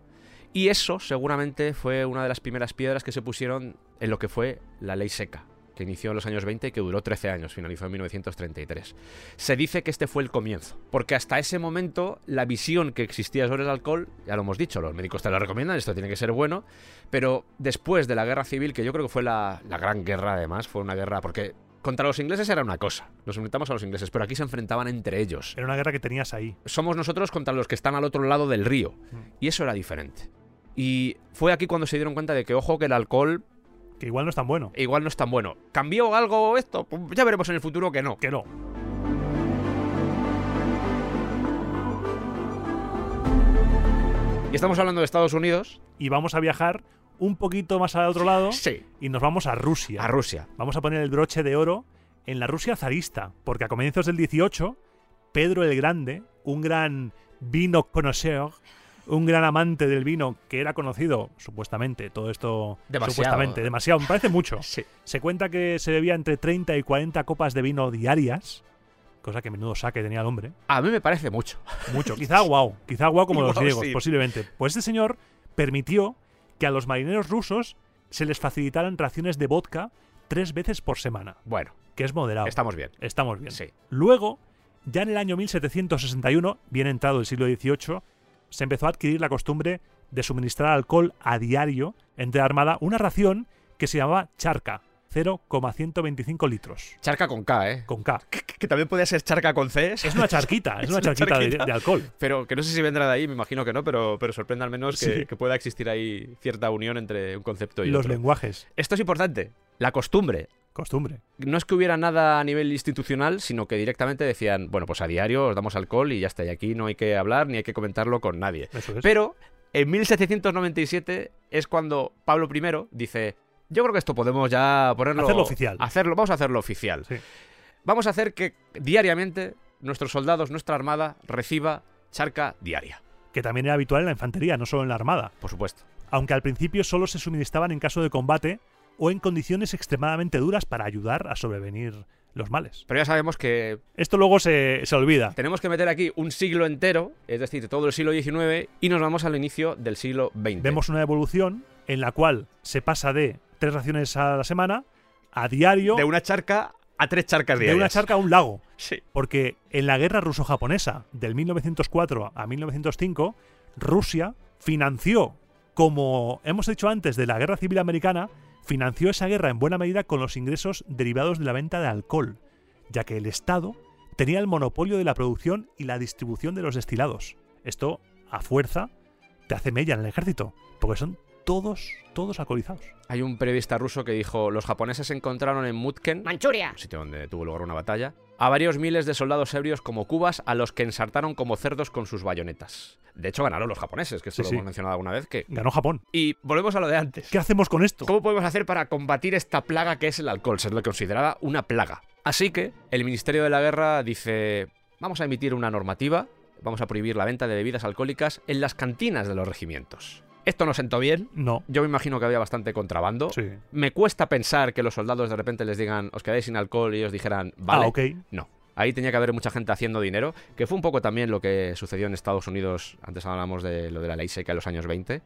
y eso seguramente fue una de las primeras piedras que se pusieron en lo que fue la ley seca, que inició en los años 20 y que duró 13 años, finalizó en 1933. Se dice que este fue el comienzo, porque hasta ese momento la visión que existía sobre el alcohol, ya lo hemos dicho, los médicos te lo recomiendan, esto tiene que ser bueno, pero después de la guerra civil, que yo creo que fue la, la gran guerra además, fue una guerra porque contra los ingleses era una cosa, nos enfrentamos a los ingleses, pero aquí se enfrentaban entre ellos. Era una guerra que tenías ahí. Somos nosotros contra los que están al otro lado del río, y eso era diferente. Y fue aquí cuando se dieron cuenta de que, ojo, que el alcohol Que igual no es tan bueno. igual no es tan bueno. ¿Cambió algo esto? Pues ya veremos en el futuro que no. Que no. Y estamos hablando de Estados Unidos. Y vamos a viajar un poquito más al otro lado Sí. y nos vamos a Rusia. A Rusia. Vamos a poner el broche de oro en la Rusia zarista, porque a comienzos del 18, Pedro el Grande, un gran vino connoisseur, un gran amante del vino que era conocido, supuestamente, todo esto Demasiado. supuestamente, demasiado, me parece mucho. Sí. Se cuenta que se bebía entre 30 y 40 copas de vino diarias, cosa que menudo saque tenía el hombre. A mí me parece mucho. Mucho, quizá guau, quizá guau como los griegos, sí. posiblemente. Pues este señor permitió que a los marineros rusos se les facilitaran raciones de vodka tres veces por semana, Bueno, que es moderado. estamos bien. Estamos bien. Sí. Luego, ya en el año 1761, bien entrado el siglo XVIII, se empezó a adquirir la costumbre de suministrar alcohol a diario entre la Armada una ración que se llamaba charca, 0,125 litros, Charca con K, ¿eh? con K. Que, que también podía ser charca con C. Es una charquita, es, Es una charquita, de- alcohol. Pero que no sé si vendrá de ahí, me imagino que no, pero, pero sorprende al menos que, Sí. que pueda existir ahí cierta unión entre un concepto y Los otro. lenguajes, Esto es importante. La costumbre. costumbre. No es que hubiera nada a nivel institucional, sino que directamente decían, bueno, pues a diario os damos alcohol y ya está. Y aquí no hay que hablar ni hay que comentarlo con nadie. Eso es. Pero en 1797 es cuando Pablo I dice, yo creo que esto podemos ya ponerlo... Hacerlo oficial. Hacerlo, vamos a hacerlo oficial. Sí. Vamos a hacer que diariamente nuestros soldados, nuestra armada, reciba charca diaria. que también era habitual en la infantería, no solo en la Armada. Por supuesto. Aunque al principio solo se suministraban en caso de combate o en condiciones extremadamente duras para ayudar a sobrevenir los males. Pero ya sabemos que Esto luego se, se olvida. tenemos que meter aquí un siglo entero, es decir, todo el siglo XIX, y nos vamos al inicio del siglo XX. Vemos una evolución en la cual se pasa de tres raciones a la semana a diario de una charca a tres charcas de diarias. una charca a un lago. Sí. Porque en la guerra ruso-japonesa del 1904 a 1905, Rusia financió, como hemos dicho antes de la guerra civil americana, financió esa guerra en buena medida con los ingresos derivados de la venta de alcohol, ya que el Estado tenía el monopolio de la producción y la distribución de los destilados. Esto, a fuerza, te hace mella en el ejército, porque son todos, todos alcoholizados. Hay un periodista ruso que dijo, los japoneses encontraron en Mutken, Manchuria. un sitio donde tuvo lugar una batalla, a varios miles de soldados ebrios como cubas a los que ensartaron como cerdos con sus bayonetas. De hecho, ganaron los japoneses, que esto Sí, lo sí. hemos mencionado alguna vez. Que... Ganó Japón. Y volvemos a lo de antes. ¿Qué hacemos con esto? ¿Cómo podemos hacer para combatir esta plaga que es el alcohol? Se le consideraba una plaga. Así que el Ministerio de la Guerra dice, vamos a emitir una normativa, vamos a prohibir la venta de bebidas alcohólicas en las cantinas de los regimientos. Esto no sentó bien. No. Yo me imagino que había bastante contrabando. Sí. Me cuesta pensar que los soldados de repente les digan, os quedáis sin alcohol y ellos dijeran, vale. Ah, ok. No. Ahí tenía que haber mucha gente haciendo dinero, que fue un poco también lo que sucedió en Estados Unidos. Antes hablamos de lo de la ley seca en los años 20.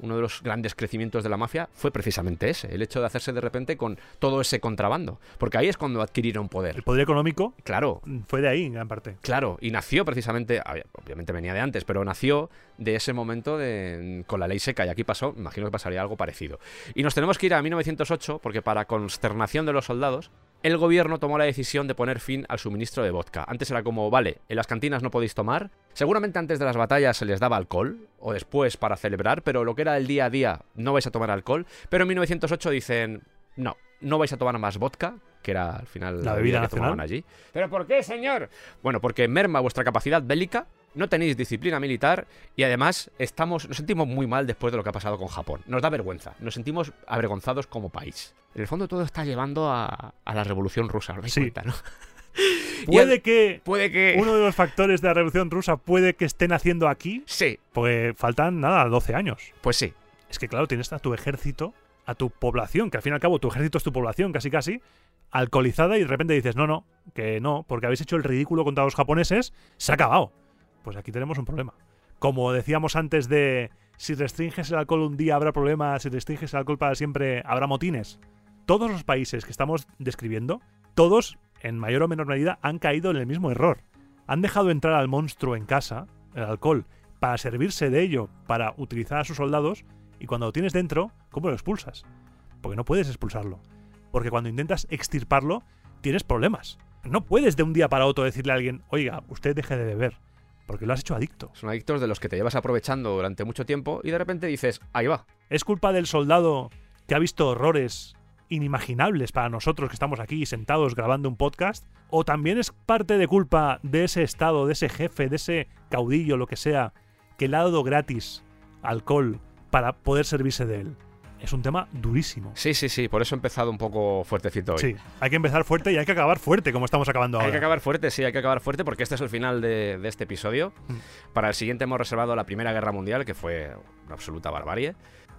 Uno de los grandes crecimientos de la mafia fue precisamente ese, el hecho de hacerse de repente con todo ese contrabando. Porque ahí es cuando adquirieron El poder. poder económico Claro, fue de ahí, en gran parte. Claro, y nació precisamente, ob- obviamente venía de antes, pero nació de ese momento de, con la ley seca y aquí pasó, imagino que pasaría algo parecido. Y nos tenemos que ir a 1908 porque para consternación de los soldados, el gobierno tomó la decisión de poner fin al suministro de vodka. Antes era como, vale, en las cantinas no podéis tomar, seguramente antes de las batallas se les daba alcohol, o después para celebrar, pero lo que era el día a día no vais a tomar alcohol, pero en 1908 dicen, no, no vais a tomar más vodka, que era al final La bebida que nacional. tomaban allí. ¿Pero por qué, señor? Bueno, porque merma vuestra capacidad bélica, no tenéis disciplina militar y además estamos, nos sentimos muy mal después de lo que ha pasado con Japón. Nos da vergüenza, nos sentimos avergonzados como país. En el fondo todo está llevando a, a la revolución rusa, ¿os dais Sí. cuenta, no? Puede el- que puede que... uno de los factores de la revolución rusa puede que estén haciendo aquí, Sí, pues faltan nada, 12 años. pues sí. Es que claro, tienes a tu ejército, a tu población, que al fin y al cabo tu ejército es tu población, casi casi, alcoholizada y de repente dices, no, no, que no, porque habéis hecho el ridículo contra los japoneses, se ha acabado. Pues aquí tenemos un problema. Como decíamos antes de si restringes el alcohol un día habrá problemas, si restringes el alcohol para siempre habrá motines. Todos los países que estamos describiendo, todos, en mayor o menor medida, han caído en el mismo error. Han dejado entrar al monstruo en casa, el alcohol, para servirse de ello, para utilizar a sus soldados, y cuando lo tienes dentro, ¿cómo lo expulsas? Porque no puedes expulsarlo. Porque cuando intentas extirparlo, tienes problemas. No puedes de un día para otro decirle a alguien, oiga, usted deje de beber, porque lo has hecho adicto. Son adictos de los que te llevas aprovechando durante mucho tiempo y de repente dices, ahí va. ¿Es culpa del soldado que ha visto horrores inimaginables para nosotros que estamos aquí sentados grabando un podcast? ¿O también es parte de culpa de ese estado, de ese jefe, de ese caudillo, lo que sea, que le ha dado gratis alcohol para poder servirse de él? Es un tema durísimo. Sí, sí, sí, por eso he empezado un poco fuertecito hoy. Sí, hay que empezar fuerte y hay que acabar fuerte, como estamos acabando Hay ahora. que acabar fuerte, sí, hay que acabar fuerte porque este es el final de, de este episodio. Mm. Para el siguiente hemos reservado la Primera Guerra Mundial, que fue una absoluta barbarie.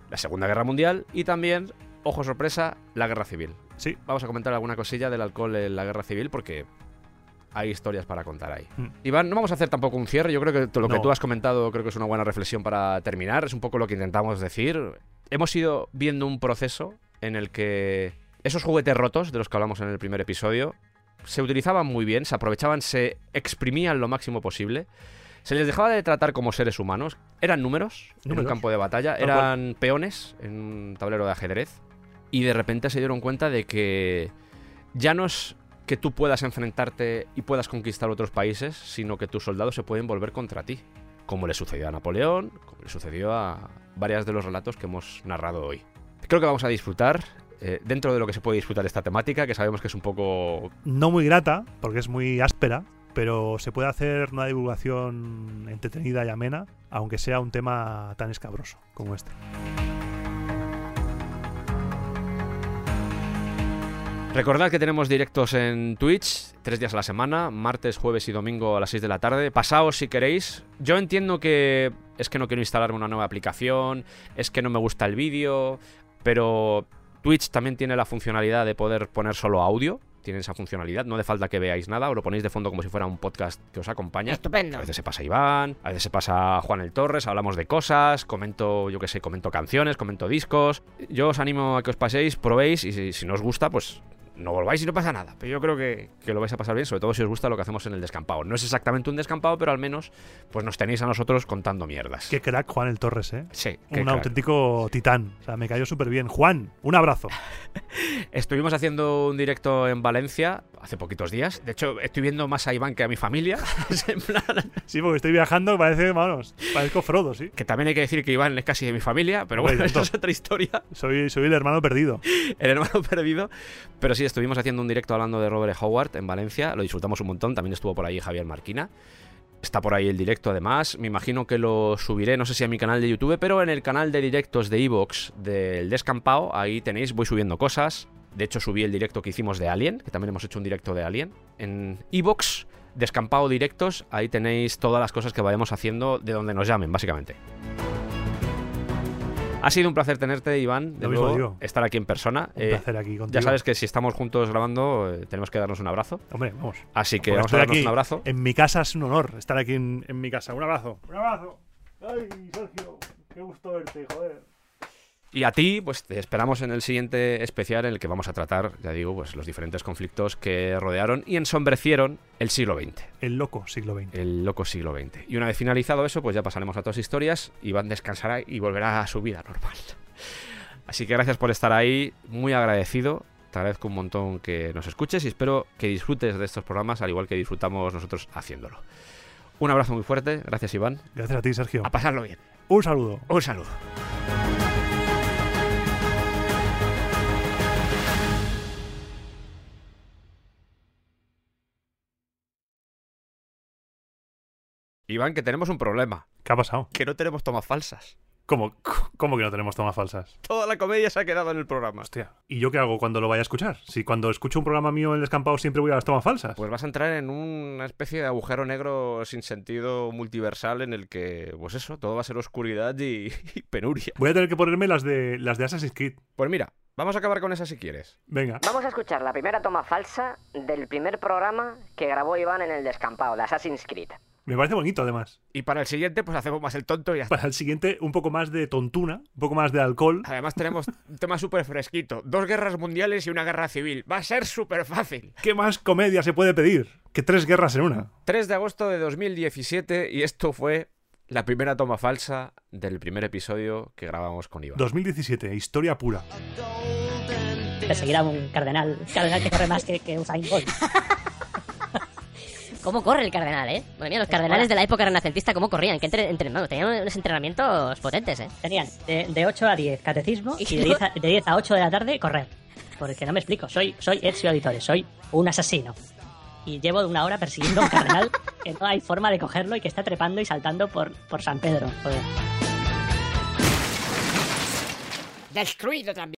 La Segunda Guerra Mundial y también, ojo sorpresa, la Guerra Civil. Sí, Vamos a comentar alguna cosilla del alcohol en la Guerra Civil porque hay historias para contar ahí. Mm. Iván, no vamos a hacer tampoco un cierre. Yo creo que lo que tú has comentado creo que es una buena reflexión para terminar. Es un poco lo que intentamos decir. Hemos ido viendo un proceso en el que esos juguetes rotos de los que hablamos en el primer episodio se utilizaban muy bien, se aprovechaban, se exprimían lo máximo posible. Se les dejaba de tratar como seres humanos. Eran números, en un campo de batalla, eran peones en un tablero de ajedrez. Y de repente se dieron cuenta de que ya no es que tú puedas enfrentarte y puedas conquistar otros países, sino que tus soldados se pueden volver contra ti. Como le sucedió a Napoleón, como le sucedió a varios de los relatos que hemos narrado hoy. Creo que vamos a disfrutar, eh, dentro de lo que se puede disfrutar esta temática, que sabemos que es un poco no muy grata, porque es muy áspera, pero se puede hacer una divulgación entretenida y amena, aunque sea un tema tan escabroso como este. Recordad que tenemos directos en Twitch tres días a la semana, martes, jueves y domingo a las 6 de la tarde. Pasaos si queréis. Yo entiendo que es que no quiero instalarme una nueva aplicación, es que no me gusta el vídeo, pero Twitch también tiene la funcionalidad de poder poner solo audio. Tiene esa funcionalidad, no hace falta que veáis nada, os lo ponéis de fondo como si fuera un podcast que os acompaña. Estupendo. A veces se pasa Iván, a veces se pasa Juan el Torres, hablamos de cosas, comento, yo qué sé, comento canciones, comento discos. Yo os animo a que os paséis, probéis y si, si no os gusta, pues no volváis y no pasa nada. Pero yo creo que, que lo vais a pasar bien, sobre todo si os gusta lo que hacemos en el descampado. No es exactamente un descampado, pero al menos pues nos tenéis a nosotros contando mierdas. Qué crack Juan el Torres, ¿eh? Sí, Un crack. auténtico titán. O sea, me cayó súper bien. Juan, un abrazo. Estuvimos haciendo un directo en Valencia hace poquitos días. De hecho, estoy viendo más a Iván que a mi familia. Es en plan, Sí, porque estoy viajando, parece, vamos, parezco Frodo, sí. que también hay que decir que Iván es casi de mi familia, pero Hombre, bueno, esto es otra historia. Soy, soy el hermano perdido. el hermano perdido. Pero sí, estuvimos haciendo un directo hablando de Robert Howard en Valencia. Lo disfrutamos un montón. También estuvo por ahí Javier Marquina. Está por ahí el directo además. Me imagino que lo subiré, no sé si a mi canal de YouTube, pero en el canal de directos de Evox del Descampado. Ahí tenéis, voy subiendo cosas. De hecho, subí el directo que hicimos de Alien, que también hemos hecho un directo de Alien. En Evox, Descampado Directos, ahí tenéis todas las cosas que vayamos haciendo de donde nos llamen, básicamente. Ha sido un placer tenerte, Iván, de Lo mismo nuevo, digo. estar aquí en persona. Un Eh, placer aquí contigo. ya sabes que si estamos juntos grabando, eh, tenemos que darnos un abrazo. Hombre, vamos. Así que vamos a darnos aquí. un abrazo. En mi casa es un honor estar aquí en, en mi casa. Un abrazo. Un abrazo. Ay, Sergio, qué gusto verte, joder. Y a ti, pues te esperamos en el siguiente especial en el que vamos a tratar, ya digo, pues los diferentes conflictos que rodearon y ensombrecieron el siglo XX, El loco siglo XX. el loco siglo XX. Y una vez finalizado eso, pues ya pasaremos a otras historias. Iván descansará y volverá a su vida normal. Así que gracias por estar ahí, muy agradecido. Te agradezco un montón que nos escuches y espero que disfrutes de estos programas al igual que disfrutamos nosotros haciéndolo. Un abrazo muy fuerte, gracias Iván. Gracias a ti, Sergio. A pasarlo bien. Un saludo. Un saludo. Iván, que tenemos un problema. ¿Qué ha pasado? Que no tenemos tomas falsas. ¿Cómo, cómo que no tenemos tomas falsas? Toda la comedia se ha quedado en el programa. Hostia. ¿Y yo qué hago cuando lo vaya a escuchar? Si cuando escucho un programa mío en el descampado siempre voy a las tomas falsas. Pues vas a entrar en una especie de agujero negro sin sentido multiversal en el que, pues eso, todo va a ser oscuridad y, y penuria. Voy a tener que ponerme las de las de Assassin's Creed. Pues mira, vamos a acabar con esa si quieres. Venga. Vamos a escuchar la primera toma falsa del primer programa que grabó Iván en el descampado, de Assassin's Creed. Me parece bonito, además. Y para el siguiente, pues hacemos más el tonto y ya está. Para el siguiente, un poco más de tontuna, un poco más de alcohol. Además tenemos un tema súper fresquito. Dos guerras mundiales y una guerra civil. Va a ser súper fácil. ¿Qué más comedia se puede pedir? Que tres guerras en una. 3 de agosto de 2017 y esto fue la primera toma falsa del primer episodio que grabamos con Iván. 2017, historia pura. Perseguir a un cardenal. Cardenal que corre más que, que Usain Bolt. ¿Cómo corre el cardenal, eh? Madre mía, los cardenales de la época renacentista, ¿cómo corrían? Que entre, tenían unos entrenamientos potentes, eh. Tenían de, de 8 a 10 catecismo y de Y 10, a, de 10 a 8 de la tarde correr. Porque no me explico, soy, soy Ezio Auditore, soy un asesino. Y llevo una hora persiguiendo a un cardenal que no hay forma de cogerlo y que está trepando y saltando por, por San Pedro. Joder. Destruido también.